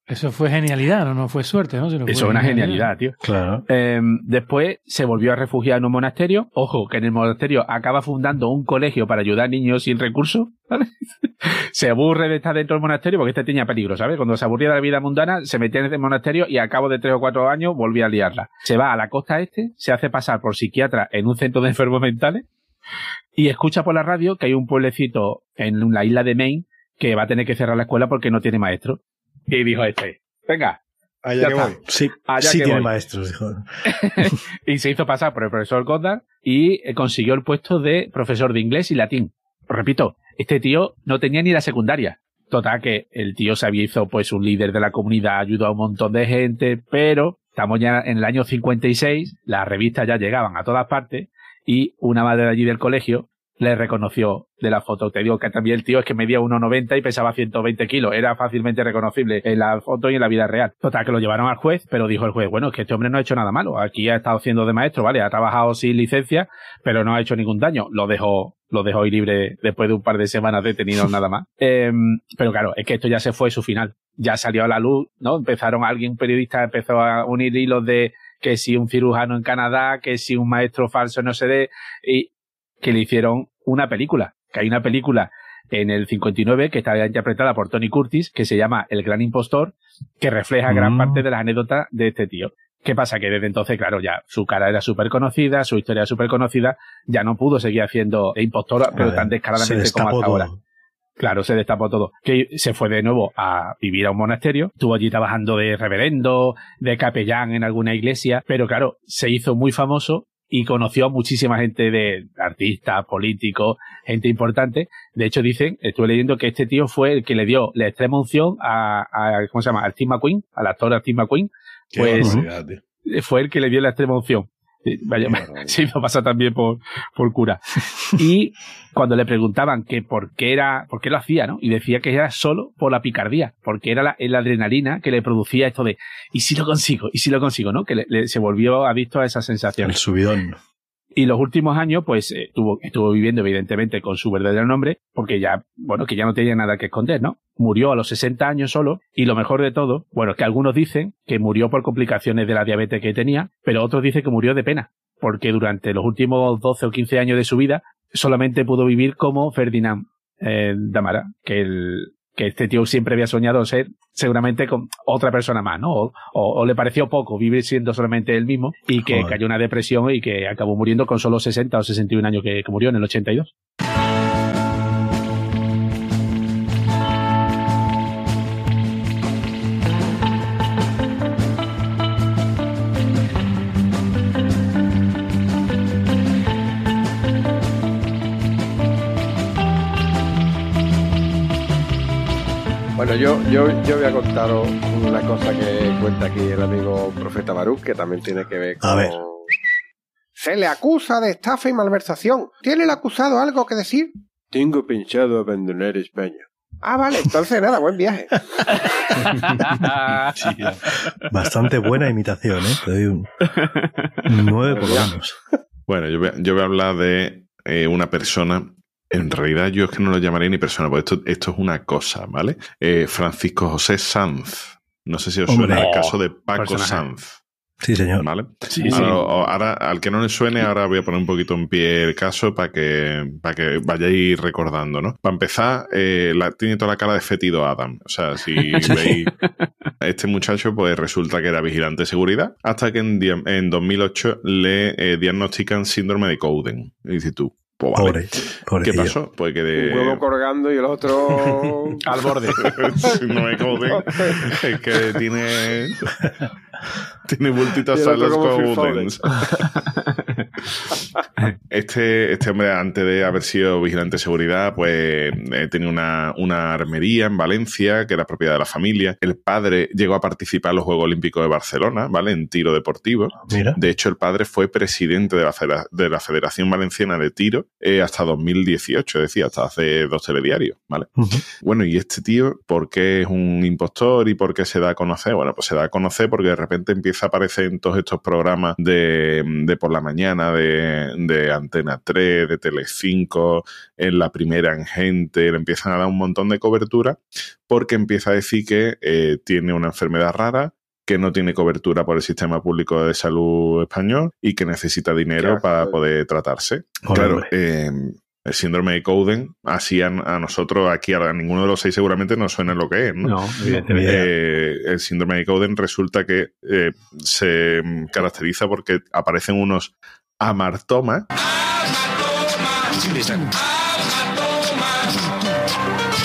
Eso fue genialidad, no, no fue suerte, ¿no? Sino Eso fue es una genialidad, tío. Claro. Eh, después se volvió a refugiar en un monasterio. Ojo, que en el monasterio acaba fundando un colegio para ayudar a niños sin recursos. ¿vale? <laughs> se aburre de estar dentro del monasterio porque este tenía peligro, ¿sabes? Cuando se aburría de la vida mundana, se metía en el monasterio y a cabo de tres o cuatro años volvía a liarla. Se va a la costa este, se hace pasar por psiquiatra en un centro de enfermos mentales y escucha por la radio que hay un pueblecito en la isla de Maine que va a tener que cerrar la escuela porque no tiene maestro. Y dijo este, venga, Allá Ya que está. voy. Sí, Allá sí que tiene voy. maestros, dijo. <laughs> y se hizo pasar por el profesor Goddard y eh, consiguió el puesto de profesor de inglés y latín. Repito, este tío no tenía ni la secundaria. Total, que el tío se había hizo pues un líder de la comunidad, ayudó a un montón de gente, pero estamos ya en el año 56, las revistas ya llegaban a todas partes y una madre de allí del colegio le reconoció de la foto. Te digo que también el tío es que medía 1,90 y pesaba 120 kilos. Era fácilmente reconocible en la foto y en la vida real. Total, que lo llevaron al juez, pero dijo el juez, bueno, es que este hombre no ha hecho nada malo. Aquí ha estado haciendo de maestro, ¿vale? Ha trabajado sin licencia, pero no ha hecho ningún daño. Lo dejó, lo dejó ir libre después de un par de semanas detenido, <laughs> nada más. Em, pero claro, es que esto ya se fue su final. Ya salió a la luz, ¿no? Empezaron, alguien, un periodista empezó a unir hilos de que si un cirujano en Canadá, que si un maestro falso no sé de, y que le hicieron una película, que hay una película en el 59 que está interpretada por Tony Curtis, que se llama El Gran Impostor, que refleja gran Mm. parte de las anécdotas de este tío. ¿Qué pasa? Que desde entonces, claro, ya su cara era súper conocida, su historia era súper conocida, ya no pudo seguir haciendo de impostora, pero ver, tan descaradamente como hasta ahora. Claro, se destapó todo. Que se fue de nuevo a vivir a un monasterio, estuvo allí trabajando de reverendo, de capellán en alguna iglesia, pero claro, se hizo muy famoso y conoció a muchísima gente de artistas, políticos, gente importante. De hecho, dicen, estuve leyendo que este tío fue el que le dio la extrema unción a, a ¿cómo se llama? Al Steve McQueen, al actor Steve McQueen, Pues- fue el que le dio la extrema unción. Vaya, se hizo pasar también por, por cura. <laughs> Y cuando le preguntaban que por qué era, por qué lo hacía, ¿no? Y decía que era solo por la picardía, porque era la, la adrenalina que le producía esto de, ¿y si lo consigo? ¿Y si lo consigo? ¿no? Que le- le- se volvió adicto a esa sensación. El subidón. Y los últimos años, pues, eh, estuvo, estuvo viviendo, evidentemente, con su verdadero nombre, porque ya, bueno, que ya no tenía nada que esconder, ¿no? Murió a los 60 años solo, y lo mejor de todo, bueno, que algunos dicen que murió por complicaciones de la diabetes que tenía, pero otros dicen que murió de pena, porque durante los últimos 12 o 15 años de su vida, solamente pudo vivir como Ferdinand eh, Damara, que el, que este tío siempre había soñado ser seguramente con otra persona más, ¿no? O, o- o le pareció poco vivir siendo solamente él mismo y que Joder. cayó en una depresión y que acabó muriendo con solo 60 o 61 años que, que murió en el 82. Bueno, yo, yo, yo voy a contaros una cosa que cuenta aquí el amigo Profeta Baruch, que también tiene que ver con... A ver. Se le acusa de estafa y malversación. ¿Tiene el acusado algo que decir? Tengo pensado abandonar España. Ah, vale, entonces nada, buen viaje. <laughs> Bastante buena imitación, ¿eh? Te doy un, un 9 por lo menos. Bueno, yo voy, a- yo voy a hablar de eh, una persona. En realidad, yo es que no lo llamaré ni persona, porque esto, esto es una cosa, ¿vale? Eh, Francisco José Sanz. No sé si os Hombre. suena el caso de Paco personaje. Sanz, Sí, señor. ¿vale? Sí, sí. Ahora, ahora, al que no le suene, ahora voy a poner un poquito en pie el caso para que, para que vayáis recordando, ¿no? Para empezar, eh, la- tiene toda la cara de fétido Adam. O sea, si <laughs> veis a este muchacho, pues resulta que era vigilante de seguridad, hasta que en, en 2008 le eh, diagnostican síndrome de Cowden. Y dices tú, pues vale. Pobre, ¿Qué pasó? Pues que de... Un huevo colgando y el otro... <laughs> Al borde. <laughs> síndrome de Cowden es que tiene... tiene el a Phil Cowdens. <laughs> Este, este hombre, antes de haber sido vigilante de seguridad, pues eh, tenía una, una armería en Valencia, que era propiedad de la familia. El padre llegó a participar en los Juegos Olímpicos de Barcelona, ¿vale? En tiro deportivo. Mira. De hecho, el padre fue presidente de la, de la Federación Valenciana de Tiro eh, hasta 2018, es decir, hasta hace dos telediarios, ¿vale? Bueno, y este tío, ¿por qué es un impostor y por qué se da a conocer? Bueno, pues se da a conocer porque de repente empieza a aparecer en todos estos programas de, de por la mañana, de, de Antena 3, de Telecinco, en la primera en gente, le empiezan a dar un montón de cobertura porque empieza a decir que eh, tiene una enfermedad rara, que no tiene cobertura por el sistema público de salud español y que necesita dinero para poder tratarse. Joder, claro, eh, el síndrome de Cowden, así a, a nosotros, aquí a ninguno de los seis seguramente nos suena lo que es, ¿no? No, evidentemente. Eh, el síndrome de Cowden resulta que eh, se caracteriza porque aparecen unos amartomas.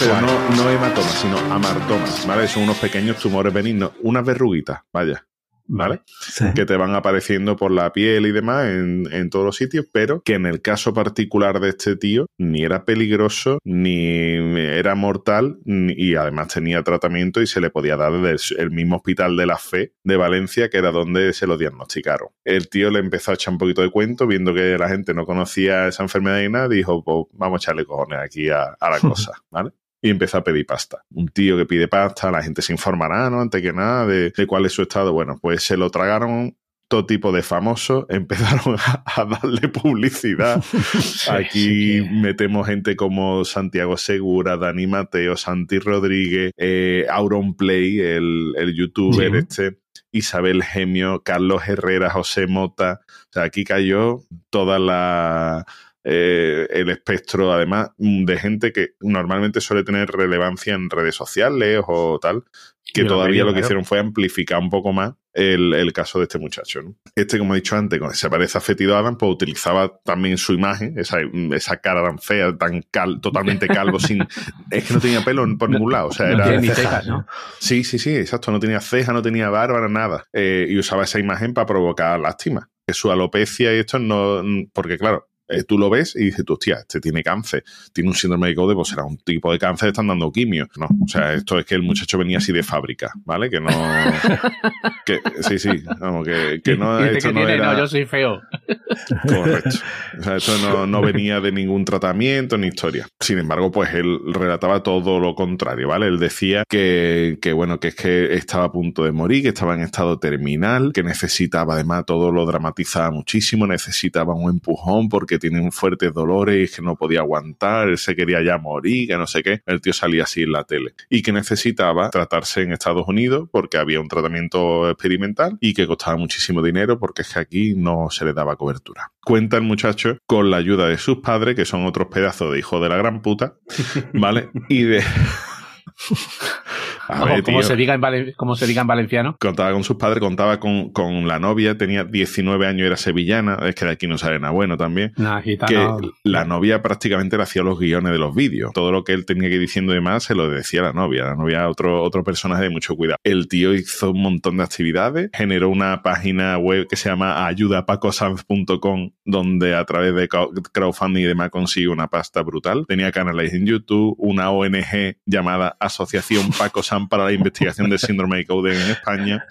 Pero no, no hematomas, sino amartomas, ¿vale? Son unos pequeños tumores benignos, unas verruguitas, vaya, ¿vale? Sí. que te van apareciendo por la piel y demás en, en todos los sitios, pero que en el caso particular de este tío ni era peligroso, ni era mortal, ni- y además tenía tratamiento y se le podía dar desde el mismo hospital de la fe de Valencia, que era donde se lo diagnosticaron. El tío le empezó a echar un poquito de cuento, viendo que la gente no conocía esa enfermedad y nada, dijo, pues vamos a echarle cojones aquí a, a la <laughs> cosa, ¿vale? Y empezó a pedir pasta. Un tío que pide pasta, la gente se informará, ¿no? Antes que nada, de, de cuál es su estado. Bueno, pues se lo tragaron todo tipo de famosos, <laughs> empezaron a, a darle publicidad. <laughs> Aquí metemos gente como Santiago Segura, Dani Mateo, Santi Rodríguez, eh, Auronplay, el, el youtuber Sí. este, Isabel Gemio, Carlos Herrera, José Mota. O sea, aquí cayó toda la eh, el espectro, además, mm, de gente que normalmente suele tener relevancia en redes sociales o tal, que todavía lo que hicieron fue amplificar un poco más el, el caso de este muchacho. ¿no? Este, como he dicho antes, cuando se parece a Fetido Adam, pues utilizaba también su imagen, esa, esa cara tan fea, tan cal, totalmente calvo, sin. <laughs> Es que no tenía pelo por ningún lado. O sea, No era. tiene ni cejas, ¿no? ¿no? Sí, sí, sí, exacto. No tenía ceja, no tenía barba, nada. Eh, y usaba esa imagen para provocar lástima. Que su alopecia y esto no. Porque, claro, eh, tú lo ves y dices, tú, hostia, este tiene cáncer, tiene un síndrome de Code, pues será un tipo de cáncer, están dando quimio. No, o sea, esto es que el muchacho venía así de fábrica, ¿vale? Que no. <laughs> que, sí, sí, vamos, que, que no. Dice Esto que no tiene, era. no, yo soy feo. <laughs> Correcto. O sea, esto no, no venía de ningún tratamiento ni historia. Sin embargo, pues él relataba todo lo contrario, ¿vale? Él decía que, que, bueno, que es que estaba a punto de morir, que estaba en estado terminal, que necesitaba, además, todo lo dramatizaba muchísimo, necesitaba un empujón porque tiene fuertes dolores y que no podía aguantar, él se quería ya morir, que no sé qué. El tío salía así en la tele. Y que necesitaba tratarse en Estados Unidos porque había un tratamiento experimental y que costaba muchísimo dinero porque es que aquí no se le daba cobertura. Cuenta el muchacho con la ayuda de sus padres, que son otros pedazos de hijos de la gran puta, <laughs> ¿vale? Y de, <laughs> A Como, ver, como tío. se diga en valen- como se diga en valenciano. Contaba con sus padres, contaba con, con la novia, tenía 19 años, era sevillana, es que de aquí no sale nada bueno también. Nah, que la novia prácticamente le hacía los guiones de los vídeos. Todo lo que él tenía que ir diciendo y demás se lo decía la novia. La novia otro, otro personaje de mucho cuidado. El tío hizo un montón de actividades, generó una página web que se llama ayudapacosanz.com, donde a través de crowd- crowdfunding y demás consigue una pasta brutal. Tenía canales en YouTube, una ONG llamada Asociación Paco Sanz para la investigación del síndrome de Cowden en España.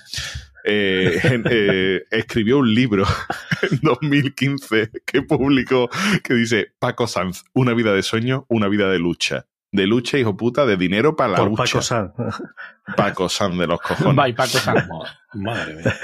Eh, eh, escribió un libro <laughs> en 2015 que publicó que dice Paco Sanz, una vida de sueño, una vida de lucha. De lucha, hijo puta, de dinero para la Por lucha. Paco San. Paco Sanz de los cojones. Bye, Paco Sanz. <laughs> Madre mía.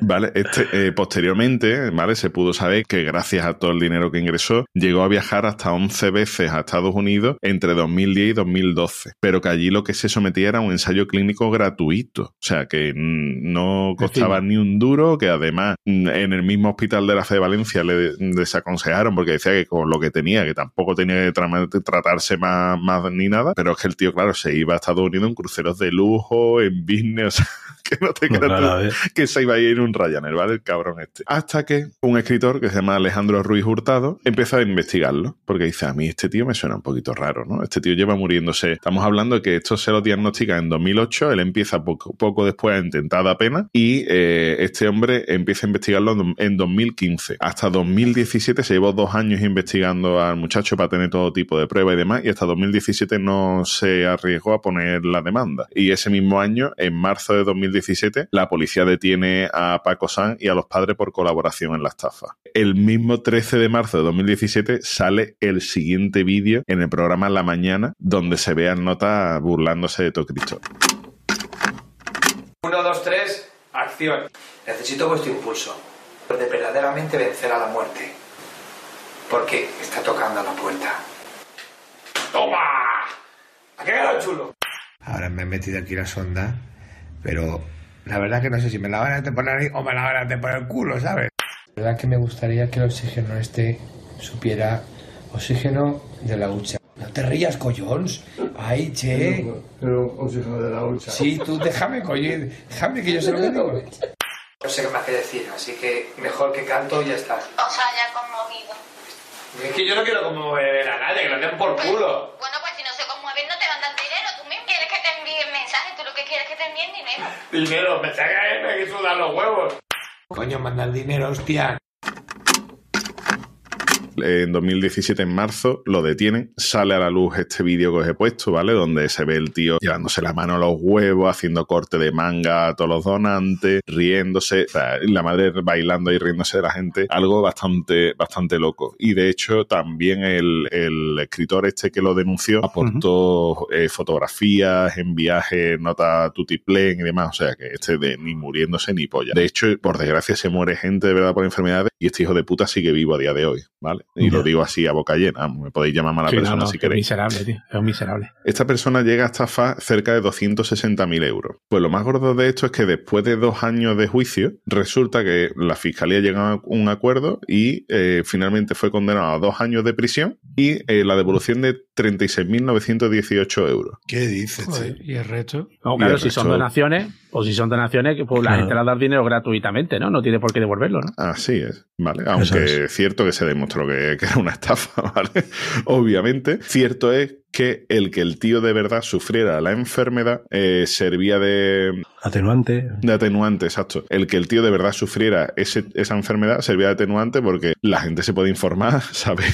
Vale, este, eh, posteriormente, ¿vale? Se pudo saber que gracias a todo el dinero que ingresó, llegó a viajar hasta 11 veces a Estados Unidos entre 2010 y 2012. Pero que allí lo que se sometía era un ensayo clínico gratuito. O sea, que mm, no costaba ni un duro, que además mm, en el mismo hospital de la Fe de Valencia le desaconsejaron porque decía que con lo que tenía, que tampoco tenía que tra- tratarse más, más ni nada. Pero es que el tío, claro, se iba a Estados Unidos en cruceros de en business, <laughs> que no te No, creas que se iba a ir un Ryanair, ¿vale? El cabrón este. Hasta que un escritor que se llama Alejandro Ruiz Hurtado empezó a investigarlo, porque dice, a mí este tío me suena un poquito raro, ¿no? Este tío lleva muriéndose. Estamos hablando de que esto se lo diagnostica en 2008, él empieza poco, poco después a intentar dar pena y eh, este hombre empieza a investigarlo en, en 2015. Hasta 2017 se llevó dos años investigando al muchacho para tener todo tipo de pruebas y demás y hasta 2017 no se arriesgó a poner la demanda. Y ese mismo año, en marzo de 2017, la policía detiene a Paco San y a los padres por colaboración en la estafa. El mismo 13 de marzo de 2017 sale el siguiente vídeo en el programa La Mañana, donde se ve a Nota burlándose de todo Cristo. 1, 2, 3, acción. Necesito vuestro impulso de verdaderamente vencer a la muerte. Porque está tocando a la puerta. ¡Toma! ¿A qué quedado chulo? Ahora me he metido aquí la sonda, pero la verdad que no sé si me la van a poner ahí o me la van a por el culo, ¿sabes? La verdad que me gustaría que el oxígeno este supiera oxígeno de la hucha. No te rías, collons. Ay, che. Pero oxígeno de la hucha. Sí, tú déjame, coño. Déjame que yo sé lo que digo. No sé qué me hace decir, así que mejor que canto y ya está. O sea, ya conmovido. Es que yo no quiero conmover a nadie, que lo den por culo. Bueno, pues se conmueven no te dar dinero. Tú mismo quieres que te envíen mensajes, tú lo que quieres es que te envíen dinero. Dinero, me saca me que sudan los huevos. Coño, mandar dinero, hostia. En 2017, en marzo, lo detienen. Sale a la luz este vídeo que os he puesto, ¿vale? Donde se ve el tío llevándose la mano a los huevos, haciendo corte de manga a todos los donantes, riéndose, o sea, la madre bailando y riéndose de la gente. Algo bastante, bastante loco. Y de hecho, también el, el escritor este que lo denunció aportó eh, fotografías en viaje, nota tutiplén y demás. O sea, que este de ni muriéndose ni polla. De hecho, por desgracia, se muere gente de verdad por enfermedades y este hijo de puta sigue vivo a día de hoy, ¿vale? Y lo digo así a boca llena. Me podéis llamar mala Sí, persona no, si es queréis. miserable, tío. Es un miserable. Esta persona llega a estafar cerca de 260.000 euros. Pues lo más gordo de esto es que después de dos años de juicio, resulta que la fiscalía llega a un acuerdo y eh, finalmente fue condenado a dos años de prisión y eh, la devolución de 36.918 euros. ¿Qué dices, Joder, ¿Y el resto? No, claro, el si son donaciones, o si son donaciones, pues la Claro. gente le da dinero gratuitamente, ¿no? No tiene por qué devolverlo, ¿no? Así es, ¿vale? Aunque es cierto que se demostró que, que era una estafa, <laughs> ¿vale? Obviamente. Cierto es que el que el tío de verdad sufriera la enfermedad eh, servía de, Atenuante. de atenuante, exacto. El que el tío de verdad sufriera ese- esa enfermedad servía de atenuante porque la gente se puede informar, <laughs> sabe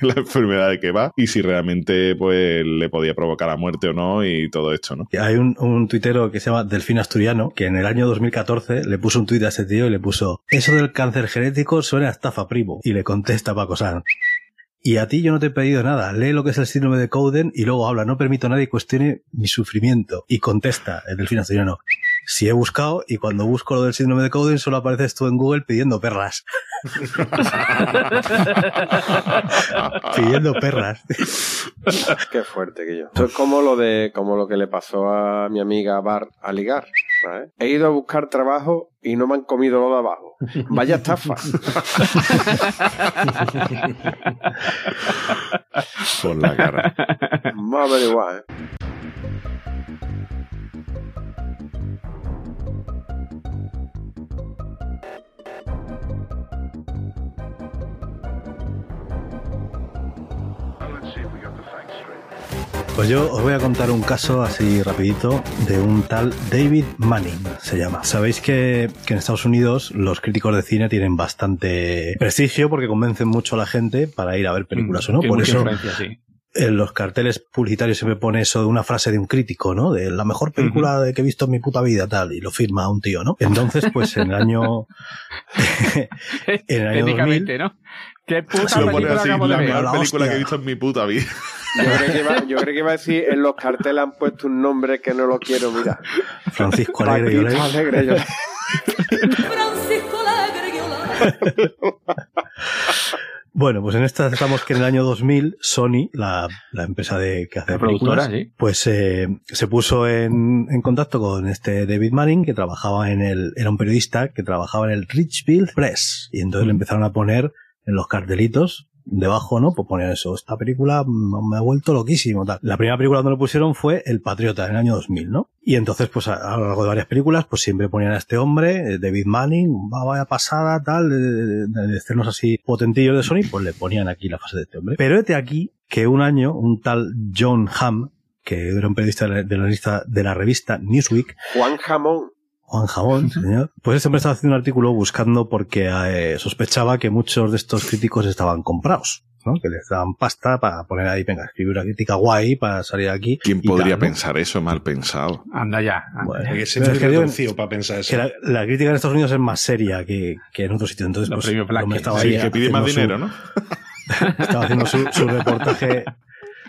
la enfermedad de que va y si realmente pues le podía provocar la muerte o no y todo esto, ¿no? Hay un, un tuitero que se llama Delfín Asturiano que en el año 2014 le puso un tuit a ese tío y le puso Eso del cáncer genético suena a estafa primo. Y le contesta Paco San. Y a ti yo no te he pedido nada. Lee lo que es el síndrome de Cowden y luego habla. No permito a nadie cuestione mi sufrimiento. Y contesta el Delfín Asturiano. Si he buscado y cuando busco lo del síndrome de Cowden solo apareces tú en Google pidiendo perras. <laughs> pidiendo perras. Qué fuerte que yo. Esto es como lo de, como lo que le pasó a mi amiga Bar a ligar. ¿vale? He ido a buscar trabajo y no me han comido lo de abajo. Vaya estafa. Por la cara. Vamos a averiguar, ¿eh? Pues yo os voy a contar un caso así rapidito de un tal David Manning, se llama. Sabéis que, que en Estados Unidos los críticos de cine tienen bastante prestigio porque convencen mucho a la gente para ir a ver películas o no. Tiene Por eso sí. en los carteles publicitarios se me pone eso de una frase de un crítico, ¿no? De la mejor película que he visto en mi puta vida, tal, y lo firma un tío, ¿no? Entonces, pues en el año... <laughs> <laughs> en el año 2000, Técnicamente, ¿no? ¿Qué puta lo película así, acabo de la ver? mejor la película que he visto en mi puta vida. Yo creo, que iba, yo creo que iba a decir, en los carteles han puesto un nombre que no lo quiero mirar. Francisco Alegre y Olé. Paquito Alegre <laughs> y Olé. Francisco Alegre y Olé. Bueno, pues en esta estamos que en el año 2000 Sony, la, la empresa de que hace La productora, películas, sí. pues eh, se puso en, en contacto con este David Manning que trabajaba en el, era un periodista que trabajaba en el Richfield Press y entonces Mm. le empezaron a poner en los cartelitos debajo, ¿no? Pues ponían eso, esta película me ha vuelto loquísimo, tal. La primera película donde lo pusieron fue El Patriota, en el año 2000, ¿no? Y entonces, pues a, lo largo de varias películas, pues siempre ponían a este hombre, eh, David Manning, va, vaya pasada, tal, de, escenos así potentillos de Sony, pues le ponían aquí la fase de este hombre. Pero este aquí que un año, un tal John Hamm, que era un periodista de la, de revista, de la revista Newsweek, Juan Jamón. Juan Jabón, señor. Pues este hombre estaba haciendo un artículo buscando porque eh, sospechaba que muchos de estos críticos estaban comprados. ¿no? Que les daban pasta para poner ahí, venga, escribir una crítica guay para salir aquí. ¿Quién podría tal, ¿no? pensar eso mal pensado? Anda ya. anda Bueno, ya. Hay que ser Pero muy es que digo- retorcido para pensar eso. Que la, la crítica en Estados Unidos es más seria que, que en otros sitios. Entonces, pues, estaba Sí, ahí que pide más dinero, ¿no? <laughs> Estaba haciendo su, su reportaje,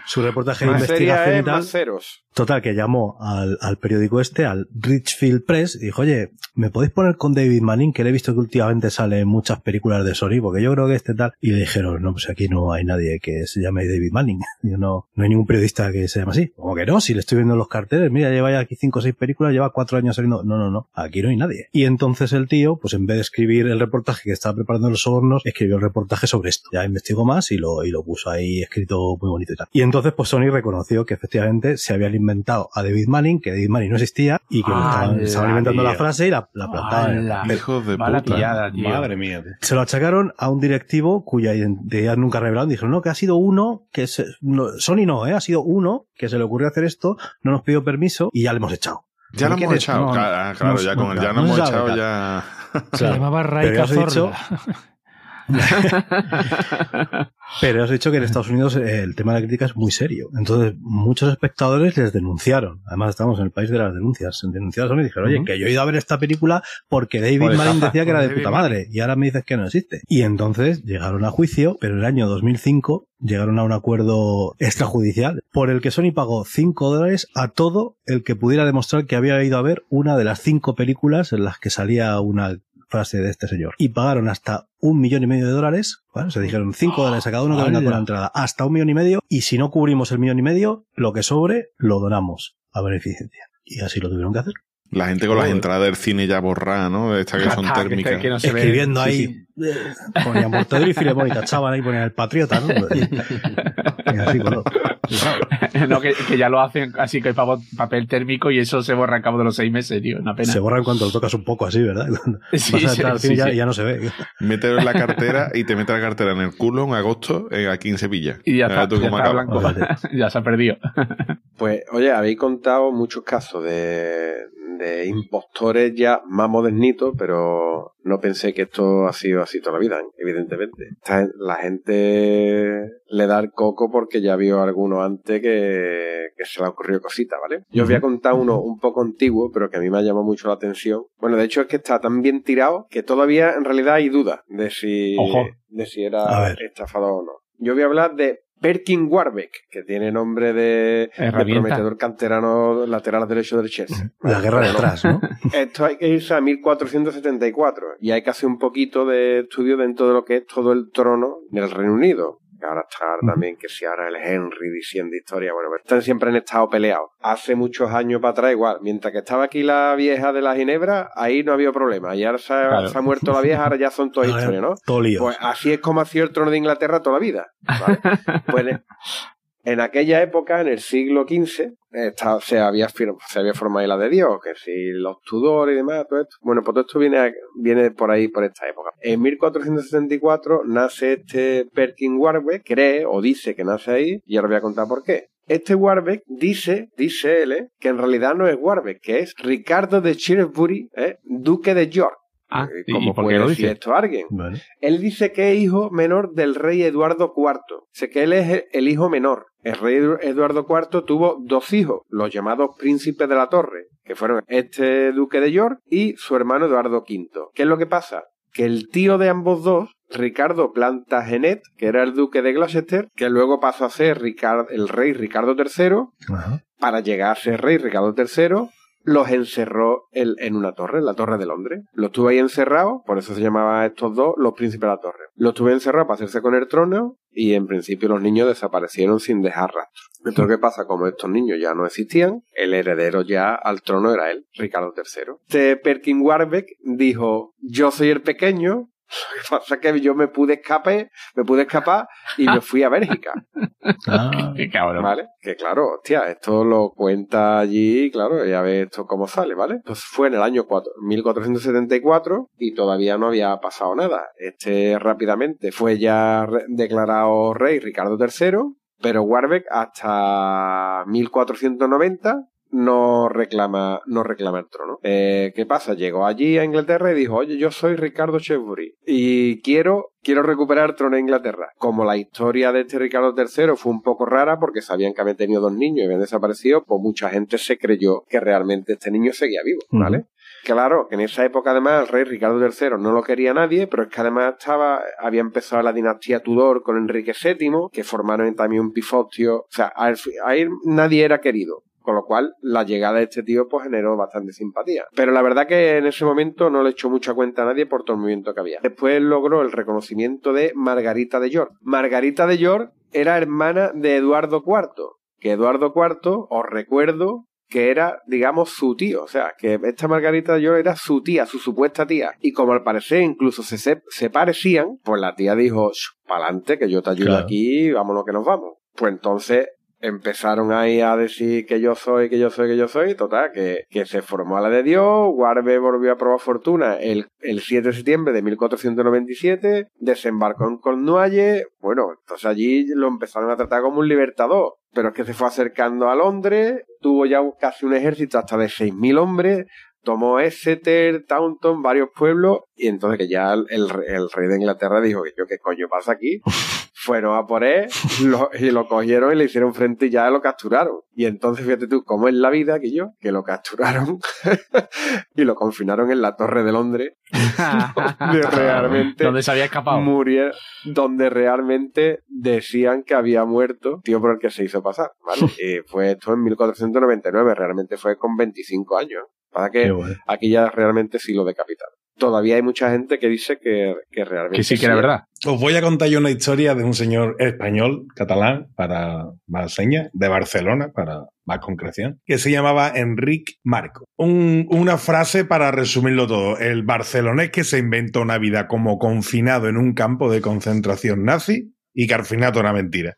su reportaje de investigación seria y tal. más ceros. Total, que llamó al, al periódico este, al Richfield Press, y dijo, oye, ¿me podéis poner con David Manning? Que le he visto que últimamente sale en muchas películas de Sony, porque yo creo que este tal. Y le dijeron, no, pues aquí no hay nadie que se llame David Manning. <laughs> Yo no, no hay ningún periodista que se llame así. Como que no, si le estoy viendo en los carteles, mira, lleva ya aquí cinco o seis películas, lleva cuatro años saliendo. No, no, no, aquí no hay nadie. Y entonces el tío, pues en vez de escribir el reportaje que estaba preparando en los sobornos, escribió el reportaje sobre esto. Ya investigó más y lo, y lo puso ahí escrito muy bonito y tal. Y entonces, pues Sony reconoció que efectivamente se habían inventado a David Manning, que David Manning no existía y que le estaban, ¡Hala, estaban inventando la frase y la, la plantaban. papel. Hijos de Mala puta. pillada, tío. Madre mía. tío. Se lo achacaron a un directivo cuya identidad nunca revelaron. Dijeron, no, que ha sido uno, que se, no, Sony no, ¿eh? ha sido uno que se le ocurrió hacer esto, no nos pidió permiso y ya le hemos echado. Ya lo ¿Qué hemos echado. No, Claro, claro, no, ya no, con el ya no hemos echado claro. ya. Se llamaba Pero Ray <laughs> <laughs> Pero he dicho que en Estados Unidos eh, el tema de la crítica es muy serio. Entonces, muchos espectadores les denunciaron. Además, estamos en el país de las denuncias. Denunciaron a Sony y dijeron, oye, que yo he ido a ver esta película porque David Manning estafa, decía que era de puta madre. Y ahora me dices que no existe. Y entonces llegaron a juicio, pero en el año 2005 llegaron a un acuerdo extrajudicial por el que Sony pagó 5 dólares a todo el que pudiera demostrar que había ido a ver una de las cinco películas en las que salía una frase de este señor. Y pagaron hasta un millón y medio de dólares. Bueno, se dijeron 5 dólares a cada uno que venga con la entrada. Hasta un millón y medio. Y si no cubrimos el millón y medio, lo que sobre lo donamos a beneficencia. Y así lo tuvieron que hacer. La gente con las entradas del cine ya borrada, ¿no? Estas que son Ah, que- térmicas. que no se ve. Escribiendo Sí, ahí. sí. eh, Ponían Mortadelo y Filemón y tachaban ahí, ponían el patriota, ¿no? <laughs> Y así, bueno. <laughs> no, que, que ya lo hacen así que papel térmico y eso se borra al cabo de los seis meses, tío. Una pena. Se borra en cuanto lo tocas un poco así, ¿verdad? <laughs> Sí, vas a sí, entrar al sí, cine ya, sí. ya no se ve. Mételo en la <laughs> cartera y te mete la cartera en el culo en agosto eh, aquí en Sevilla. Y ya está, ya está blanco. ya se ha perdido. Pues, oye, habéis contado muchos casos de, de impostores ya más modernitos, pero no pensé que esto ha sido así toda la vida, evidentemente. La gente le da el coco porque ya vio alguno antes que, que se le ha ocurrido cosita, ¿vale? Yo os voy a contar uno un poco antiguo, pero que a mí me ha llamado mucho la atención. Bueno, de hecho es que está tan bien tirado que todavía en realidad hay dudas de si, Ojo. de si era ver. estafador o no. Yo voy a hablar de Perkin Warbeck, que tiene nombre de, de prometedor canterano lateral derecho del Chelsea. La guerra Bueno, detrás, ¿no? <laughs> Esto hay que irse a 1474 y hay que hacer un poquito de estudio dentro de lo que es todo el trono del Reino Unido. Que ahora está también, que si ahora el Henry diciendo historia, bueno, pero están siempre en estado peleados. Hace muchos años para atrás igual, mientras que estaba aquí la vieja de la Ginebra, ahí no había problema. Y ahora se ha, Claro. se ha muerto la vieja, ahora ya son todas <laughs> Ahora, historias, ¿no? Todo lío. Pues así es como ha sido el trono de Inglaterra toda la vida. ¿vale? <laughs> Pues en- aquella época, en el siglo XV, se, había, formado la de Dios, que si los Tudor y demás, todo esto. Bueno, pues todo esto viene por ahí, por esta época. En 1474 nace este Perkin Warbeck, cree o dice que nace ahí, y ahora voy a contar por qué. Este Warbeck dice, dice él, ¿eh? que en realidad no es Warbeck, que es Ricardo de Shrewsbury, ¿eh? duque de York. Ah, Eh, ¿y ¿Cómo por qué puede lo decir dice? esto alguien? Vale. Él dice que es hijo menor del rey Eduardo IV. Sé que él es el- hijo menor. El rey Edu- Eduardo IV tuvo dos hijos, los llamados príncipes de la torre, que fueron este duque de York y su hermano Eduardo V. ¿Qué es lo que pasa? Que el tío de ambos dos, Ricardo Plantagenet, que era el duque de Gloucester, que luego pasó a ser Ricard- el rey Ricardo III, Ajá. para llegar a ser rey Ricardo III, los encerró el- en una torre, en la Torre de Londres. Los tuvo ahí encerrados, por eso se llamaban estos dos los príncipes de la torre. Los tuve encerrados para hacerse con el trono y en principio los niños desaparecieron sin dejar rastro. Entonces, ¿qué pasa? Como estos niños ya no existían, el heredero ya al trono era él, Ricardo III. Este Perkin Warbeck dijo, yo soy el pequeño, <laughs> lo que pasa es que yo me pude escapar, me pude escapar y me fui a Bélgica. <laughs> Ah, Qué cabrón. ¿Vale? Que claro, hostia, esto lo cuenta allí, claro, ya ves esto cómo sale, ¿vale? Entonces fue en el año cuatro- 1474 y todavía no había pasado nada. Este rápidamente fue ya declarado rey Ricardo III, pero Warbeck hasta 1490 no reclama, no reclama el trono. Eh, ¿Qué pasa? Llegó allí a Inglaterra y dijo, oye, yo soy Ricardo Shrewsbury y quiero, quiero recuperar el trono de Inglaterra. Como la historia de este Ricardo III fue un poco rara porque sabían que habían tenido dos niños y habían desaparecido, pues mucha gente se creyó que realmente este niño seguía vivo, ¿vale? Claro, que en esa época además el rey Ricardo III no lo quería nadie, pero es que además estaba, había empezado la dinastía Tudor con Enrique VII, que formaron también un pifostio, o sea, ahí nadie era querido. Con lo cual, la llegada de este tío pues generó bastante simpatía. Pero la verdad que en ese momento no le echó mucha cuenta a nadie por todo el movimiento que había. Después logró el reconocimiento de Margarita de York. Margarita de York era hermana de Eduardo IV. Que Eduardo IV, os recuerdo, que era, digamos, su tío. O sea, que esta Margarita de York era su tía, su supuesta tía. Y como al parecer incluso se, se, parecían, pues la tía dijo, pa'lante, que yo te ayudo Claro. aquí, vámonos que nos vamos. Pues entonces empezaron ahí a decir que yo soy, que yo soy, que yo soy, total, que, que se formó a la de Dios, Warbe volvió a probar fortuna el, el 7 de septiembre de 1497, desembarcó en Cornualles, bueno, entonces allí lo empezaron a tratar como un libertador, pero es que se fue acercando a Londres, tuvo ya casi un ejército hasta de 6.000 hombres, tomó Exeter, Taunton, varios pueblos, y entonces que ya el, el rey de Inglaterra dijo que yo qué coño pasa aquí, <laughs> fueron a por él lo- y lo cogieron y le hicieron frente y ya lo capturaron. Y entonces fíjate tú cómo es la vida que yo, que lo capturaron <laughs> y lo confinaron en la Torre de Londres, donde <laughs> realmente Donde se había escapado. murió, donde realmente decían que había muerto, tío por el que se hizo pasar, ¿vale? <laughs> y fue esto en 1499, realmente fue con 25 años. Para que bueno. aquí ya realmente sí lo decapitaron. Todavía hay mucha gente que dice que, que realmente Que sí, que era verdad. Os voy a contar yo una historia de un señor español, catalán, para más señas, de Barcelona, para más concreción, que se llamaba Enric Marco. Un- una frase para resumirlo todo. El barcelonés que se inventó una vida como confinado en un campo de concentración nazi y que al final era mentira.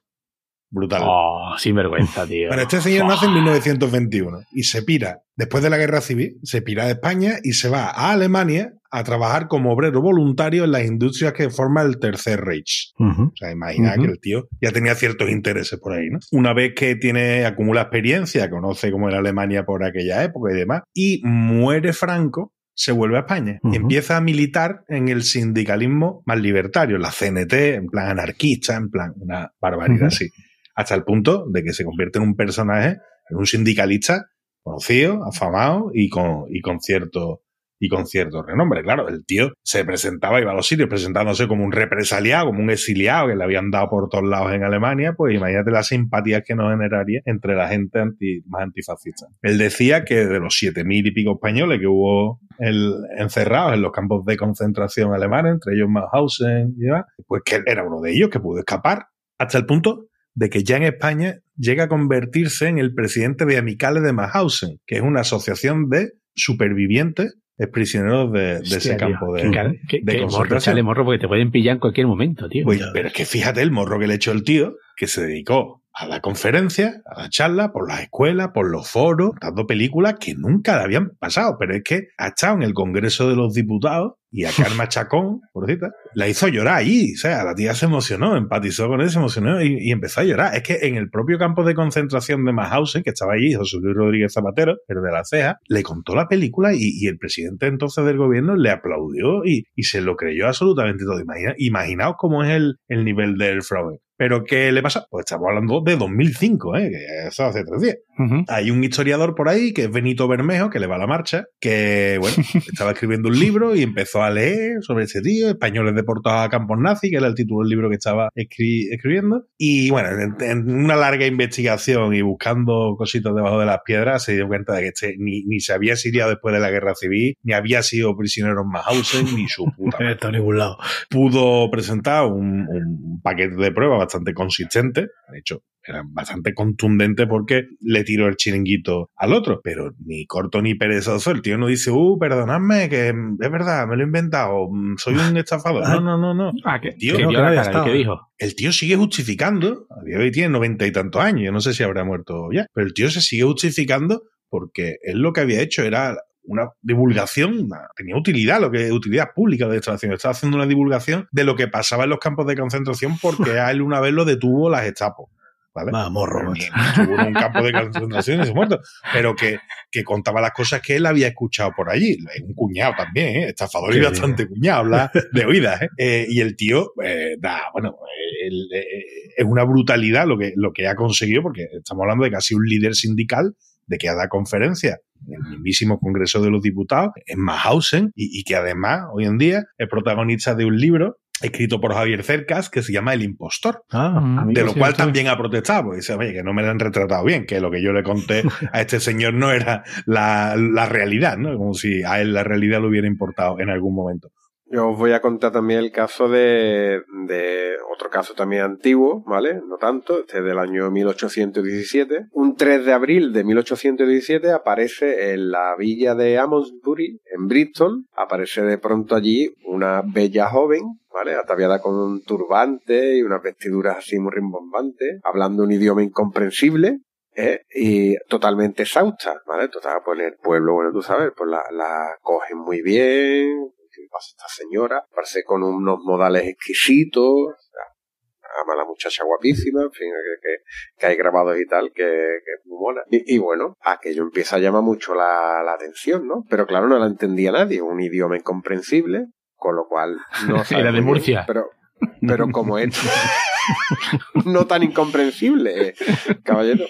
Brutal. Oh, sin vergüenza, <laughs> tío. Bueno, este señor nace en 1921 y se pira, después de la guerra civil, se pira de España y se va a Alemania a trabajar como obrero voluntario en las industrias que forma el Tercer Reich. O sea, imagina que el tío ya tenía ciertos intereses por ahí, ¿no? Una vez que tiene, acumula experiencia, conoce cómo era Alemania por aquella época y demás, y muere Franco, se vuelve a España y Ujú. empieza a militar en el sindicalismo más libertario, la CNT, en plan anarquista, en plan una barbaridad así. Hasta el punto de que se convierte en un personaje, en un sindicalista conocido, afamado y con, y con cierto y con cierto renombre. Claro, el tío se presentaba, iba a los sitios presentándose como un represaliado, como un exiliado que le habían dado por todos lados en Alemania, pues imagínate las simpatías que nos generaría entre la gente anti, más antifascista. Él decía que de los siete mil y pico españoles que hubo encerrados en los campos de concentración alemanes, entre ellos Mauthausen y demás, pues que él era uno de ellos que pudo escapar hasta el punto de que ya en España llega a convertirse en el presidente de Amicales de Mauthausen, que es una asociación de supervivientes exprisioneros de, de ese Hostia, campo de, qué- de qué morro, concentración. chale, morro, porque te pueden pillar en cualquier momento, tío. Pues, pero es que fíjate el morro que le echó el tío, que se dedicó a la conferencia, a la charla, por las escuelas, por los foros, dando películas que nunca le habían pasado. Pero es que ha estado en el Congreso de los Diputados Y a Karma <laughs> Chacón, pobrecita, la hizo llorar allí. O sea, la tía se emocionó, empatizó con él, se emocionó y, y empezó a llorar. Es que en el propio campo de concentración de Mahausen, que estaba allí, José Luis Rodríguez Zapatero, pero de la ceja, le contó la película y, y el presidente entonces del gobierno le aplaudió y, y se lo creyó absolutamente todo. Imagina- imaginaos cómo es el, el nivel del fraude. ¿Pero qué le pasa? Pues estamos hablando de 2005, ¿eh? que eso hace tres días. Hay un historiador por ahí que es Benito Bermejo, que le va a la marcha, que, bueno, <laughs> estaba escribiendo un libro y empezó a leer sobre ese tío, Españoles deportados a campos nazis, que era el título del libro que estaba escri- escribiendo. Y, bueno, en, en una larga investigación y buscando cositas debajo de las piedras, se dio cuenta de que este ni, ni se había exiliado después de la guerra civil, ni había sido prisionero en Mahausen, ni su puta <laughs> Está a ningún lado. pudo presentar un, un paquete de pruebas bastante consistente. De hecho, era bastante contundente porque le tiró el chiringuito al otro. Pero ni corto ni perezoso. El tío no dice, uh, perdonadme, que es verdad, me lo he inventado, mm, soy un <laughs> estafador. No, no, no, no. Ah, que, El tío, que dio la cara, ¿y qué dijo? el tío sigue justificando. A día de hoy tiene noventa y tantos años. Yo no sé si habrá muerto ya. Pero el tío se sigue justificando porque él lo que había hecho era una divulgación, una- tenía utilidad, lo que utilidad pública de esta. Estaba haciendo una divulgación de lo que pasaba en los campos de concentración porque a <laughs> él una vez lo detuvo la Gestapo. ¿Vale? Va, morro, Pero macho. ni- ni estuvo en un campo de concentración y se muerto. Pero que, que contaba las cosas que él había escuchado por allí. Es un cuñado también, ¿eh? estafador y bastante cuñado, habla <laughs> de oídas. ¿eh? Eh, y el tío, eh, da, bueno, eh, es una brutalidad lo que, lo que ha conseguido, porque estamos hablando de casi un líder sindical de que ha dado conferencias en el mismísimo Congreso de los Diputados, en Mahausen, y, y que además hoy en día es protagonista de un libro escrito por Javier Cercas que se llama El Impostor. Ah, De lo Sí, cual sí. también ha protestado, porque dice, oye, que no me lo han retratado bien, que lo que yo le conté a este señor no era la, la realidad, ¿no? Como si a él la realidad le hubiera importado en algún momento. Yo os voy a contar también el caso de, de otro caso también antiguo, ¿vale? No tanto, este es del año 1817. Un 3 de abril de 1817 aparece en la villa de Amonsbury, en Bristol, aparece de pronto allí una bella joven, ¿vale? Ataviada con un turbante y unas vestiduras así muy rimbombantes, hablando un idioma incomprensible, ¿eh? y totalmente exhausta, ¿vale? Total, pues en el pueblo, bueno, tú sabes, pues la, la cogen muy bien, ¿qué pasa esta señora? Parece con unos modales exquisitos, ama a la muchacha guapísima, en fin, que, que, que hay grabados y tal, que, que es muy mona. Y, y bueno, aquello empieza a llamar mucho la, la atención, ¿no? Pero claro, no la entendía nadie, un idioma incomprensible, con lo cual no <laughs> Era de bien, Murcia. Pero, pero <laughs> como es no tan incomprensible, eh, caballero.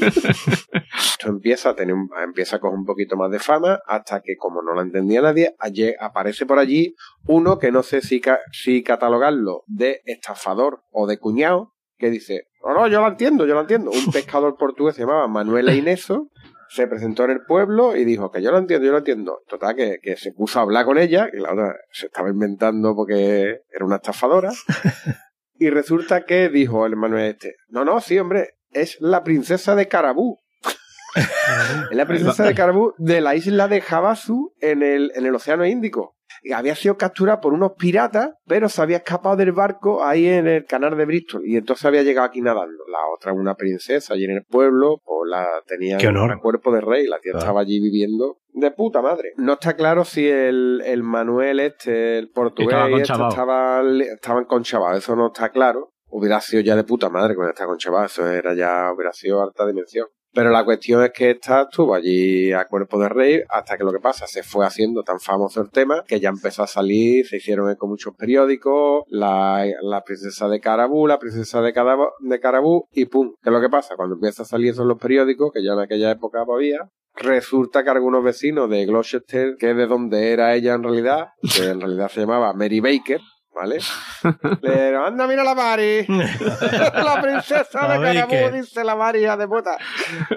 Esto empieza a tener un- empieza a coger un poquito más de fama hasta que como no la entendía nadie, allí aparece por allí uno que no sé si, ca- si catalogarlo de estafador o de cuñado, que dice, no, no, yo la entiendo, yo la entiendo. Un pescador portugués se llamaba Manuel Ineso, se presentó en el pueblo y dijo que yo lo entiendo, yo lo entiendo. Total, que, que se puso a hablar con ella, y la otra se estaba inventando porque era una estafadora. <laughs> Y resulta que dijo el Manuel este, no, no, sí, hombre, es la princesa de Carabú. <laughs> es la princesa de Carabú de la isla de Havasu en el, en el Océano Índico. Había sido capturada por unos piratas, pero se había escapado del barco ahí en el canal de Bristol. Y entonces había llegado aquí nadando. La otra, una princesa allí en el pueblo, pues la tenía honor. a cuerpo de rey. La tía Claro. estaba allí viviendo de puta madre. No está claro si el, el Manuel este, el portugués, Estaba este conchavao. estaban, conchavados. Eso no está claro. Hubiera sido ya de puta madre cuando está conchavado. Eso era ya, hubiera sido alta dimensión. Pero la cuestión es que esta estuvo allí a cuerpo de rey hasta que lo que pasa, se fue haciendo tan famoso el tema que ya empezó a salir, se hicieron eco muchos periódicos, la, la princesa de Carabú, la princesa de, Carabú, de Carabú y pum. ¿Qué es lo que pasa? Cuando empieza a salir eso en los periódicos, que ya en aquella época había, resulta que algunos vecinos de Gloucester, que es de donde era ella en realidad, que en realidad se llamaba Mary Baker, ¿vale? <laughs> Le anda, mira la Mari. <laughs> la princesa de Carabú, dice la Mari, de puta.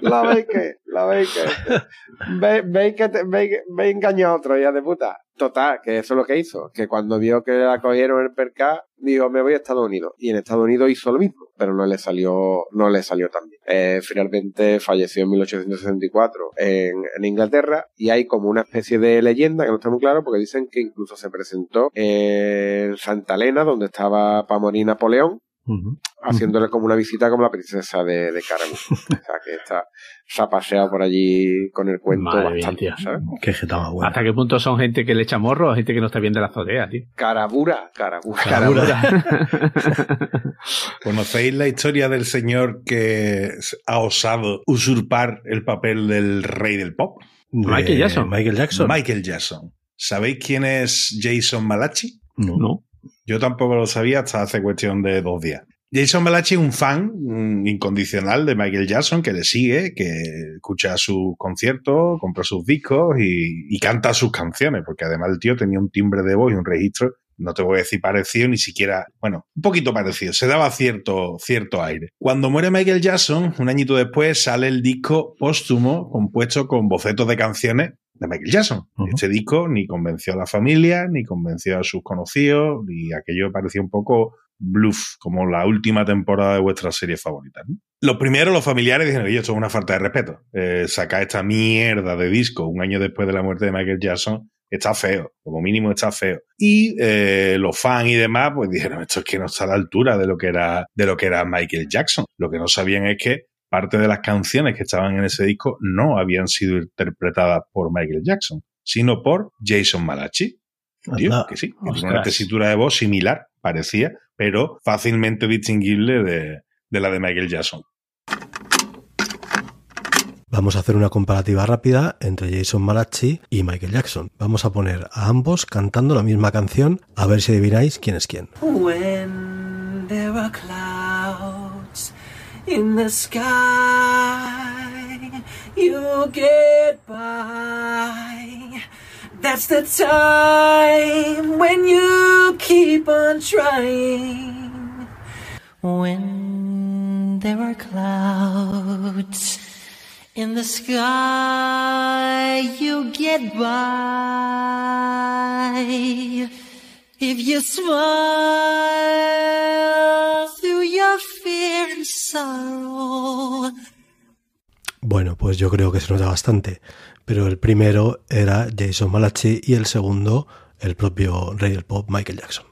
La Baker, la Baker. <laughs> Ve, ve que te, ve, ve engañó a otro, hija de puta. Total, que eso es lo que hizo. Que cuando vio que la cogieron en el perca, dijo, me voy a Estados Unidos. Y en Estados Unidos hizo lo mismo, pero no le salió, no le salió tan bien. Eh, finalmente falleció en 1864 en, en Inglaterra y hay como una especie de leyenda que no está muy claro porque dicen que incluso se presentó en Santa Elena, donde estaba para Napoleón, haciéndole como una visita como la princesa de, de Carabu. <laughs> o sea, que está, se ha paseado por allí con el cuento Madre mía, bastante, tío. ¿sabes? Qué jeta más buena. ¿Hasta qué punto son gente que le echa morro o gente que no está bien de la azotea, tío? Carabura, Carabura. <laughs> ¿Conocéis la historia del señor que ha osado usurpar el papel del rey del pop? Michael Jackson. Michael Jackson. Michael Jackson. ¿Sabéis quién es Jason Malachi? No. Yo tampoco lo sabía hasta hace cuestión de dos días. Jason Malachi es un fan incondicional de Michael Jackson que le sigue, que escucha sus conciertos, compra sus discos y, y canta sus canciones, porque además el tío tenía un timbre de voz y un registro, no te voy a decir parecido, ni siquiera, bueno, un poquito parecido, se daba cierto, cierto aire. Cuando muere Michael Jackson, un añito después sale el disco póstumo compuesto con bocetos de canciones de Michael Jackson. Este disco ni convenció a la familia, ni convenció a sus conocidos, y aquello parecía un poco bluff, como la última temporada de vuestra serie favorita. ¿no? Los primeros, los familiares, dijeron, oye, esto es una falta de respeto. Eh, sacar esta mierda de disco un año después de la muerte de Michael Jackson está feo, como mínimo está feo. Y eh, los fans y demás, pues dijeron, esto es que no está a la altura de lo que era, de lo que era Michael Jackson. Lo que no sabían es que parte de las canciones que estaban en ese disco no habían sido interpretadas por Michael Jackson, sino por Jason Malachi. Tío, Anda. que sí, que tiene una tesitura de voz similar, parecía, pero fácilmente distinguible de, de la de Michael Jackson. Vamos a hacer una comparativa rápida entre Jason Malachi y Michael Jackson. Vamos a poner a ambos cantando la misma canción a ver si adivináis quién es quién. When there are clouds in the sky, you get by. That's the time when you keep on trying. When there are clouds in the sky, you get by. If you smile through your fear and sorrow. Bueno, pues yo creo que se nota bastante. Pero el primero era Jason Malachi y el segundo el propio rey del pop Michael Jackson.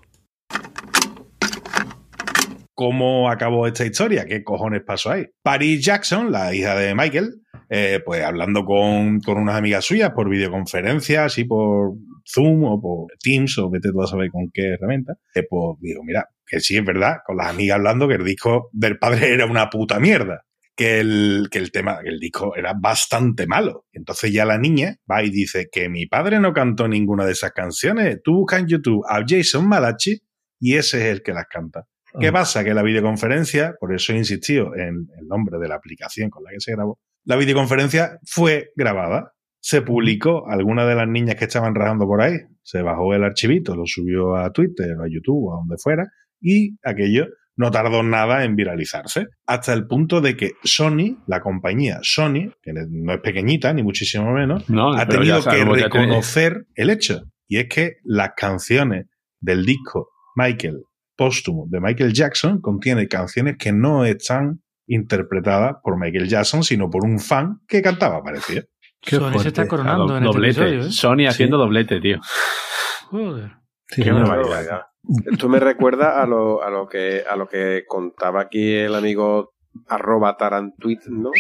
¿Cómo acabó esta historia? ¿Qué cojones pasó ahí? Paris Jackson, la hija de Michael, eh, pues hablando con, con unas amigas suyas por videoconferencia, así por Zoom o por Teams o vete tú a saber con qué herramienta, eh, pues digo, mira, que sí es verdad, con las amigas hablando que el disco del padre <laughs> era una puta mierda. Que el, que el tema, que el disco era bastante malo. Entonces ya la niña va y dice que mi padre no cantó ninguna de esas canciones. Tú buscas en YouTube a Jason Malachi y ese es el que las canta. ¿Qué pasa? Que la videoconferencia, por eso he insistido en el nombre de la aplicación con la que se grabó, la videoconferencia fue grabada, se publicó, alguna de las niñas que estaban rajando por ahí, se bajó el archivito, lo subió a Twitter, a YouTube, a donde fuera, y aquello no tardó nada en viralizarse, hasta el punto de que Sony, la compañía Sony, que no es pequeñita ni muchísimo menos, No, ha tenido que reconocer el hecho, y es que las canciones del disco Michael póstumo de Michael Jackson contiene canciones que no están interpretadas por Michael Jackson, sino por un fan que cantaba Sony se está coronando en este doblete. episodio, ¿eh? Sony haciendo doblete, tío. Joder. Qué no, barbaridad. Esto me recuerda a lo, a lo que a lo que contaba aquí el amigo arroba tarantuit, ¿no?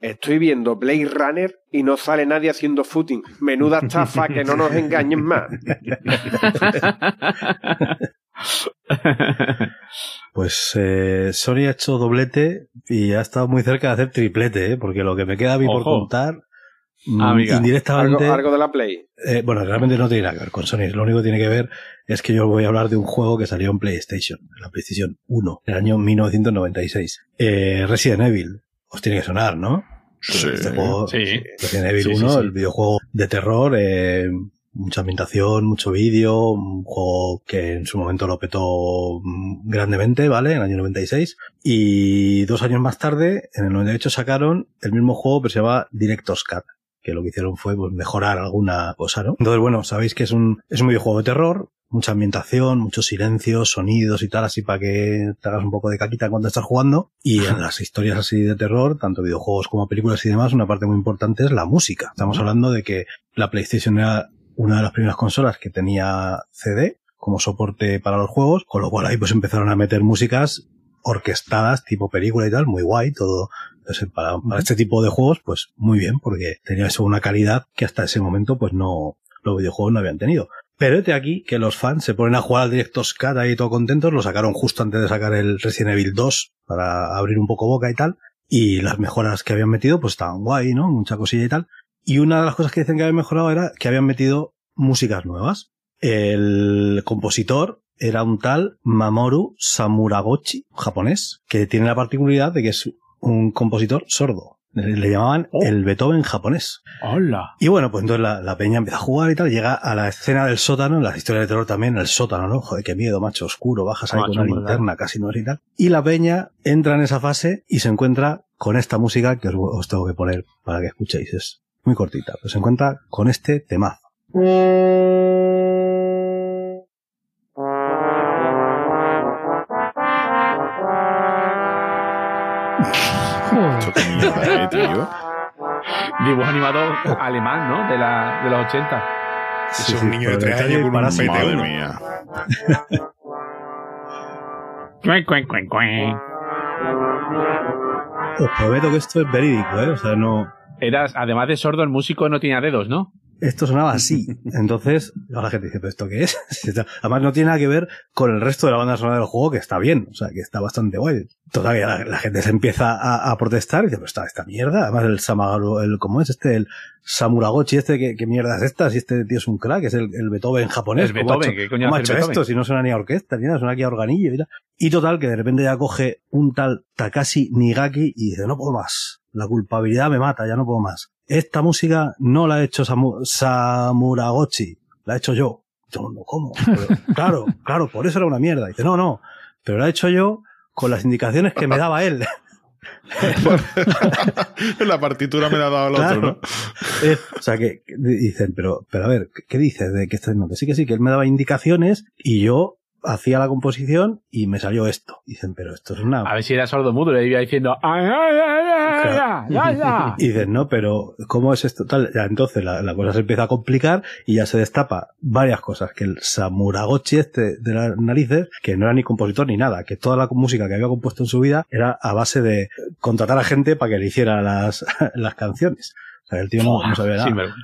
Estoy viendo Blade Runner y no sale nadie haciendo footing. Menuda estafa, que no nos engañen más. <laughs> Pues eh, Sony ha hecho doblete y ha estado muy cerca de hacer triplete, ¿eh? porque lo que me queda a mí por contar Amiga. indirectamente... Algo, algo de la Play. Eh, bueno, realmente no tiene nada que ver con Sony. Lo único que tiene que ver es que yo voy a hablar de un juego que salió en PlayStation, en la PlayStation 1, en el año 1996. Eh, Resident Evil. Os tiene que sonar, ¿no? Este juego, Sí. Resident Evil Sí, sí, 1, sí. el videojuego de terror, eh, mucha ambientación, mucho vídeo, un juego que en su momento lo petó mm, grandemente, ¿vale? En el año 96. Y dos años más tarde, en el 98 sacaron el mismo juego, pero se llama Director's Cut que lo que hicieron fue pues, mejorar alguna cosa, ¿no? Entonces, bueno, sabéis que es un, es un videojuego de terror, mucha ambientación, muchos silencios, sonidos y tal, así para que te hagas un poco de caquita cuando estás jugando. Y en las historias así de terror, tanto videojuegos como películas y demás, una parte muy importante es la música. Estamos hablando de que la PlayStation era una de las primeras consolas que tenía CD, como soporte para los juegos, con lo cual ahí pues empezaron a meter músicas orquestadas, tipo película y tal, muy guay, todo. Entonces, para, para este tipo de juegos, pues muy bien, porque tenía eso una calidad que hasta ese momento, pues no, los videojuegos no habían tenido. Pero este aquí que los fans se ponen a jugar al Directos Cut ahí todo contentos, lo sacaron justo antes de sacar el Resident Evil 2 para abrir un poco boca y tal, y las mejoras que habían metido pues estaban guay, ¿no? Mucha cosilla y tal. Y una de las cosas que dicen que habían mejorado era que habían metido músicas nuevas. El compositor era un tal Mamoru Samuragochi, japonés, que tiene la particularidad de que es un compositor sordo. Le, llamaban el Beethoven japonés. Hola. Y bueno, pues entonces la, la peña empieza a jugar y tal, llega a la escena del sótano, en las historias de terror también, el sótano, ¿no? Joder, qué miedo, macho, oscuro, bajas ahí Macho, con una linterna, casi no es y tal. Y la peña entra en esa fase y se encuentra con esta música que os, os tengo que poner para que escuchéis. Es muy cortita, pero se encuentra con este temazo. Esto qué mierda, eh, tío. Dibujo animado alemán, ¿no? De, la, de los 80. Ese es un niño de tres años con un Madre PT1. mía. Cuen, cuen, cuen, cuen. Os prometo que esto es verídico, ¿eh? O sea, no... Eras, además de sordo, el músico no tenía dedos, ¿no? Esto sonaba así. <laughs> Entonces, ahora la gente dice, ¿pero esto qué es? <laughs> Además, no tiene nada que ver con el resto de la banda sonora del juego, que está bien, o sea, que está bastante guay. Todavía la, la gente se empieza a, a protestar y dice, pero esta, esta mierda. Además, el Samagaru, el, ¿cómo es este? El Samuragochi, este, ¿qué, qué mierda es esta? Si este tío es un crack, es el, el Beethoven japonés. El ¿Cómo ha Beethoven, ¿qué coño cómo ha hecho esto? Si no suena ni a orquesta, ni nada, suena aquí a organillo y tal. Y total, que de repente ya coge un tal Takashi Nigaki y dice, no puedo más. La culpabilidad me mata, ya no puedo más. Esta música no la ha hecho Samu- Samuragochi, la he hecho yo. Yo, no, ¿cómo? Pero, <laughs> claro, claro, por eso era una mierda. Dice, no, no, pero la he hecho yo con las indicaciones que me daba él. <laughs> La partitura me la ha dado el otro. ¿no? Eh, o sea, que, dicen, pero, pero a ver, ¿qué, dices de que esto no? Que sí, que sí, que él me daba indicaciones y yo hacía la composición y me salió esto. Dicen, pero esto es una... A ver si era sordo mudo, le iba diciendo. Y dices, no, pero ¿cómo es esto? Tal, ya, entonces la, la cosa se empieza a complicar y ya se destapa varias cosas. Que el Samuragochi este de las narices, que no era ni compositor ni nada, que toda la música que había compuesto en su vida era a base de contratar a gente para que le hiciera las, <laughs> las canciones. O sea, el tío no, no sabía nada.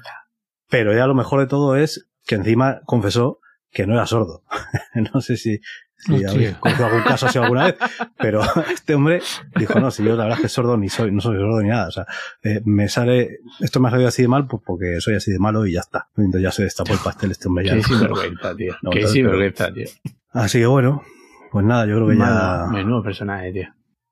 Pero ya lo mejor de todo es que encima confesó que no era sordo. <laughs> no sé si, si habéis algún caso así alguna vez, pero <laughs> este hombre dijo, no, si yo la verdad es que sordo ni soy, no soy sordo ni nada. O sea, eh, me sale, esto me ha salido así de mal pues porque soy así de malo y ya está. Entonces ya se destapó el pastel este hombre ya. Qué sinvergüenza, tío. No, Qué sinvergüenza, tío. Así que bueno, pues nada, yo creo que ya Menudo personaje, tío.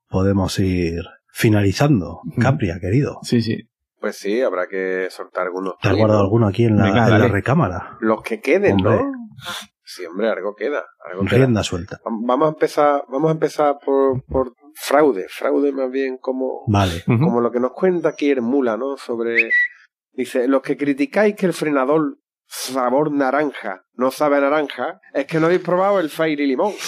podemos ir finalizando. Capria, querido. Sí, sí. Pues sí, habrá que soltar algunos. ¿Te has guardado ¿no? alguno aquí en la, Venga, en la dale. recámara? Los que queden, Hombre. ¿no? Sí, hombre, algo queda. Algo queda. Suelta. Vamos a empezar, vamos a empezar por, por fraude, fraude más bien como, Vale. como lo que nos cuenta aquí el Mula, ¿no? Sobre, dice, los que criticáis que el frenador sabor naranja no sabe a naranja, es que no habéis probado el Fairy Limón. <laughs>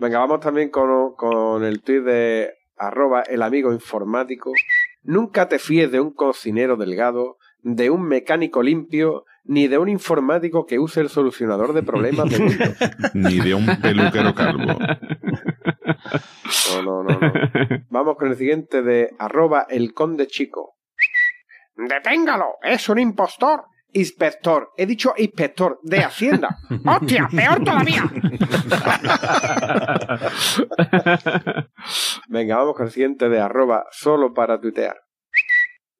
Venga, vamos también con, con el tuit de arroba el amigo informático. Nunca te fíes de un cocinero delgado, de un mecánico limpio, ni de un informático que use el solucionador de problemas de Windows. <laughs> Ni de un peluquero calvo. No, no, no, no. Vamos con el siguiente de arroba el conde chico. ¡Deténgalo! ¡Es un impostor! Inspector, he dicho inspector de Hacienda. <laughs> ¡Hostia! ¡Peor todavía! Venga, vamos con el siguiente de arroba solo para tuitear.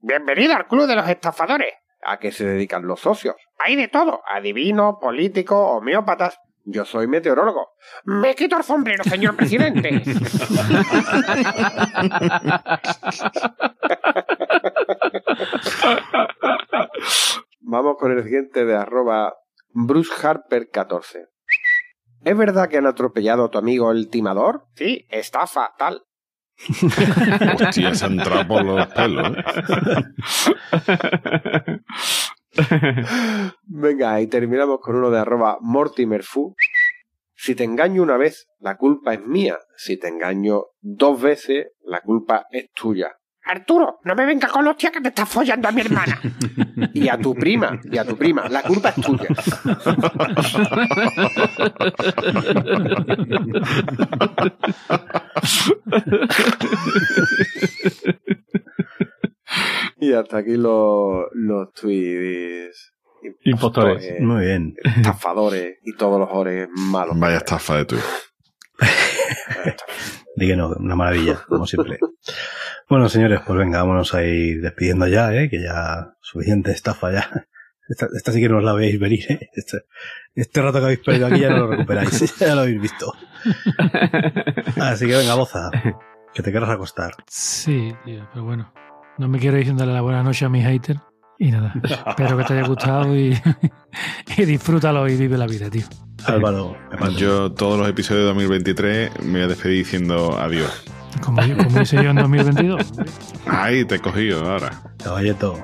Bienvenido al club de los estafadores. ¿A qué se dedican los socios? Hay de todo. Adivinos, políticos, homeópatas. Yo soy meteorólogo. Me quito el sombrero, señor presidente. <laughs> Vamos con el siguiente de arroba Bruce Harper 14. ¿Es verdad que han atropellado a tu amigo el timador? Sí, está fatal. Hostia, se ha entrado por los pelos. ¿eh? <laughs> Venga, y terminamos con uno de arroba mortimerfu. Si te engaño una vez, la culpa es mía. Si te engaño dos veces, la culpa es tuya. Arturo, no me vengas con hostia que te estás follando a mi hermana. <laughs> y a tu prima, y a tu prima. La culpa es tuya. y hasta aquí los, los tweets. Impostores. Muy bien. Estafadores y todos los ores malos. Vaya estafa de Twitter. <laughs> No, una maravilla, como siempre. Bueno, señores, pues venga, vámonos a ir despidiendo ya, ¿eh? que ya suficiente estafa ya. Esta, sí que no os la veis venir, ¿eh? Este, este rato que habéis perdido aquí ya no lo recuperáis, <laughs> ya lo habéis visto. Así que venga, boza, que te querrás acostar. Sí, tío, pero bueno. No me quiero ir diciéndole la buena noche a mi hater. Y nada, espero que te haya gustado y, <laughs> y disfrútalo y vive la vida, tío. Álvaro, Yo todos los episodios de 2023 me voy a despedir diciendo adiós. Como, yo- como hice yo en 2022. Ay, te he cogido ahora. Caballeto.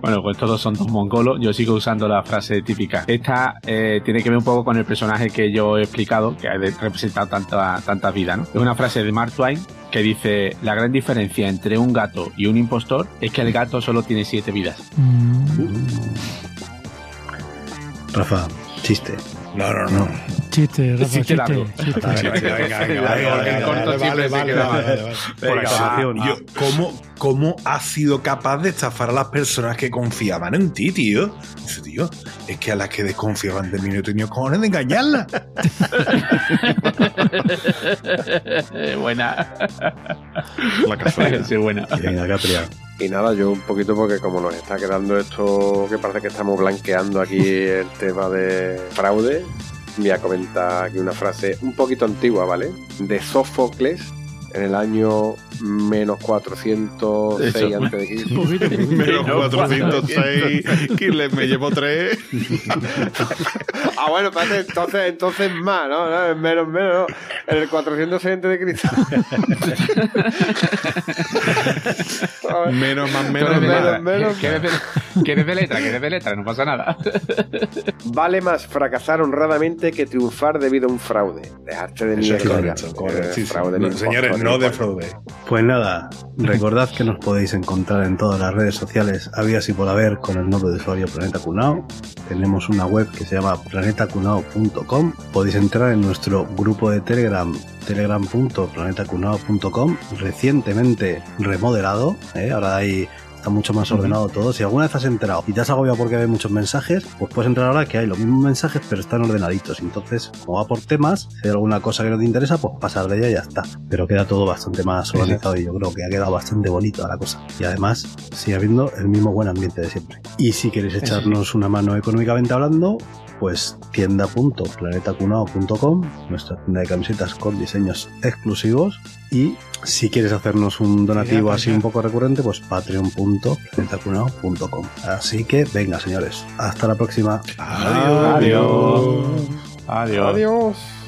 Bueno, pues todos son dos mongolos. Yo sigo usando la frase típica. Esta eh, tiene que ver un poco con el personaje que yo he explicado, que ha representado tanta, tanta vida, ¿no? Es una frase de Mark Twain que dice: La gran diferencia entre un gato y un impostor es que el gato solo tiene siete vidas. Rafa, chiste. No, no, no. Chiste, Rafa, Chiste chiste. largo. chiste. Venga, ¿cómo, ¿Cómo has sido capaz de estafar a las personas que confiaban en ti, tío? Dice, tío, es que a las que desconfiaban de mí no he tenido cojones de engañarlas. <laughs> buena. La casualidad. Sí, buena. Venga, Capria. Y nada, yo un poquito porque como nos está quedando esto, que parece que estamos blanqueando aquí el tema de fraude, voy a comentar aquí una frase un poquito antigua, ¿vale? De Sófocles en el año menos 406 Eso. antes de poquito. <laughs> Menos 406, que le- me llevo tres. <laughs> Ah, bueno, espérate, entonces, entonces más, ¿no? no menos, menos, no. En el 406 antes de Cristo. <laughs> Menos más menos menos. Que eres de- letra, que eres de letra, no pasa nada. Vale más fracasar honradamente que triunfar debido a un fraude. Dejarte de mierda. correcto, Eh, correctísimo. fraude, No, impostor, señores, no defraude. Pues nada, recordad que nos podéis encontrar en todas las redes sociales, habías y por haber, con el nombre de usuario Planeta Cunao. Tenemos una web que se llama planetacunao.com. Podéis entrar en nuestro grupo de Telegram, telegram.planetacunao.com, recientemente remodelado. ¿eh? Ahora hay está mucho más ordenado todo. Si alguna vez has enterado y te has agobiado porque hay muchos mensajes, pues puedes entrar ahora que hay los mismos mensajes, pero están ordenaditos. Entonces, como va por temas, si hay alguna cosa que no te interesa, pues pasar de ella y ya está. Pero queda todo bastante más organizado y yo creo que ha quedado bastante bonito la cosa. Y además, sigue habiendo el mismo buen ambiente de siempre. Y si queréis echarnos una mano económicamente hablando, pues tienda.planetacunao.com, nuestra tienda de camisetas con diseños exclusivos. Y si quieres hacernos un donativo así un poco recurrente, pues patreon.planetacunao.com. Así que venga, señores, hasta la próxima. Adiós. Adiós. Adiós.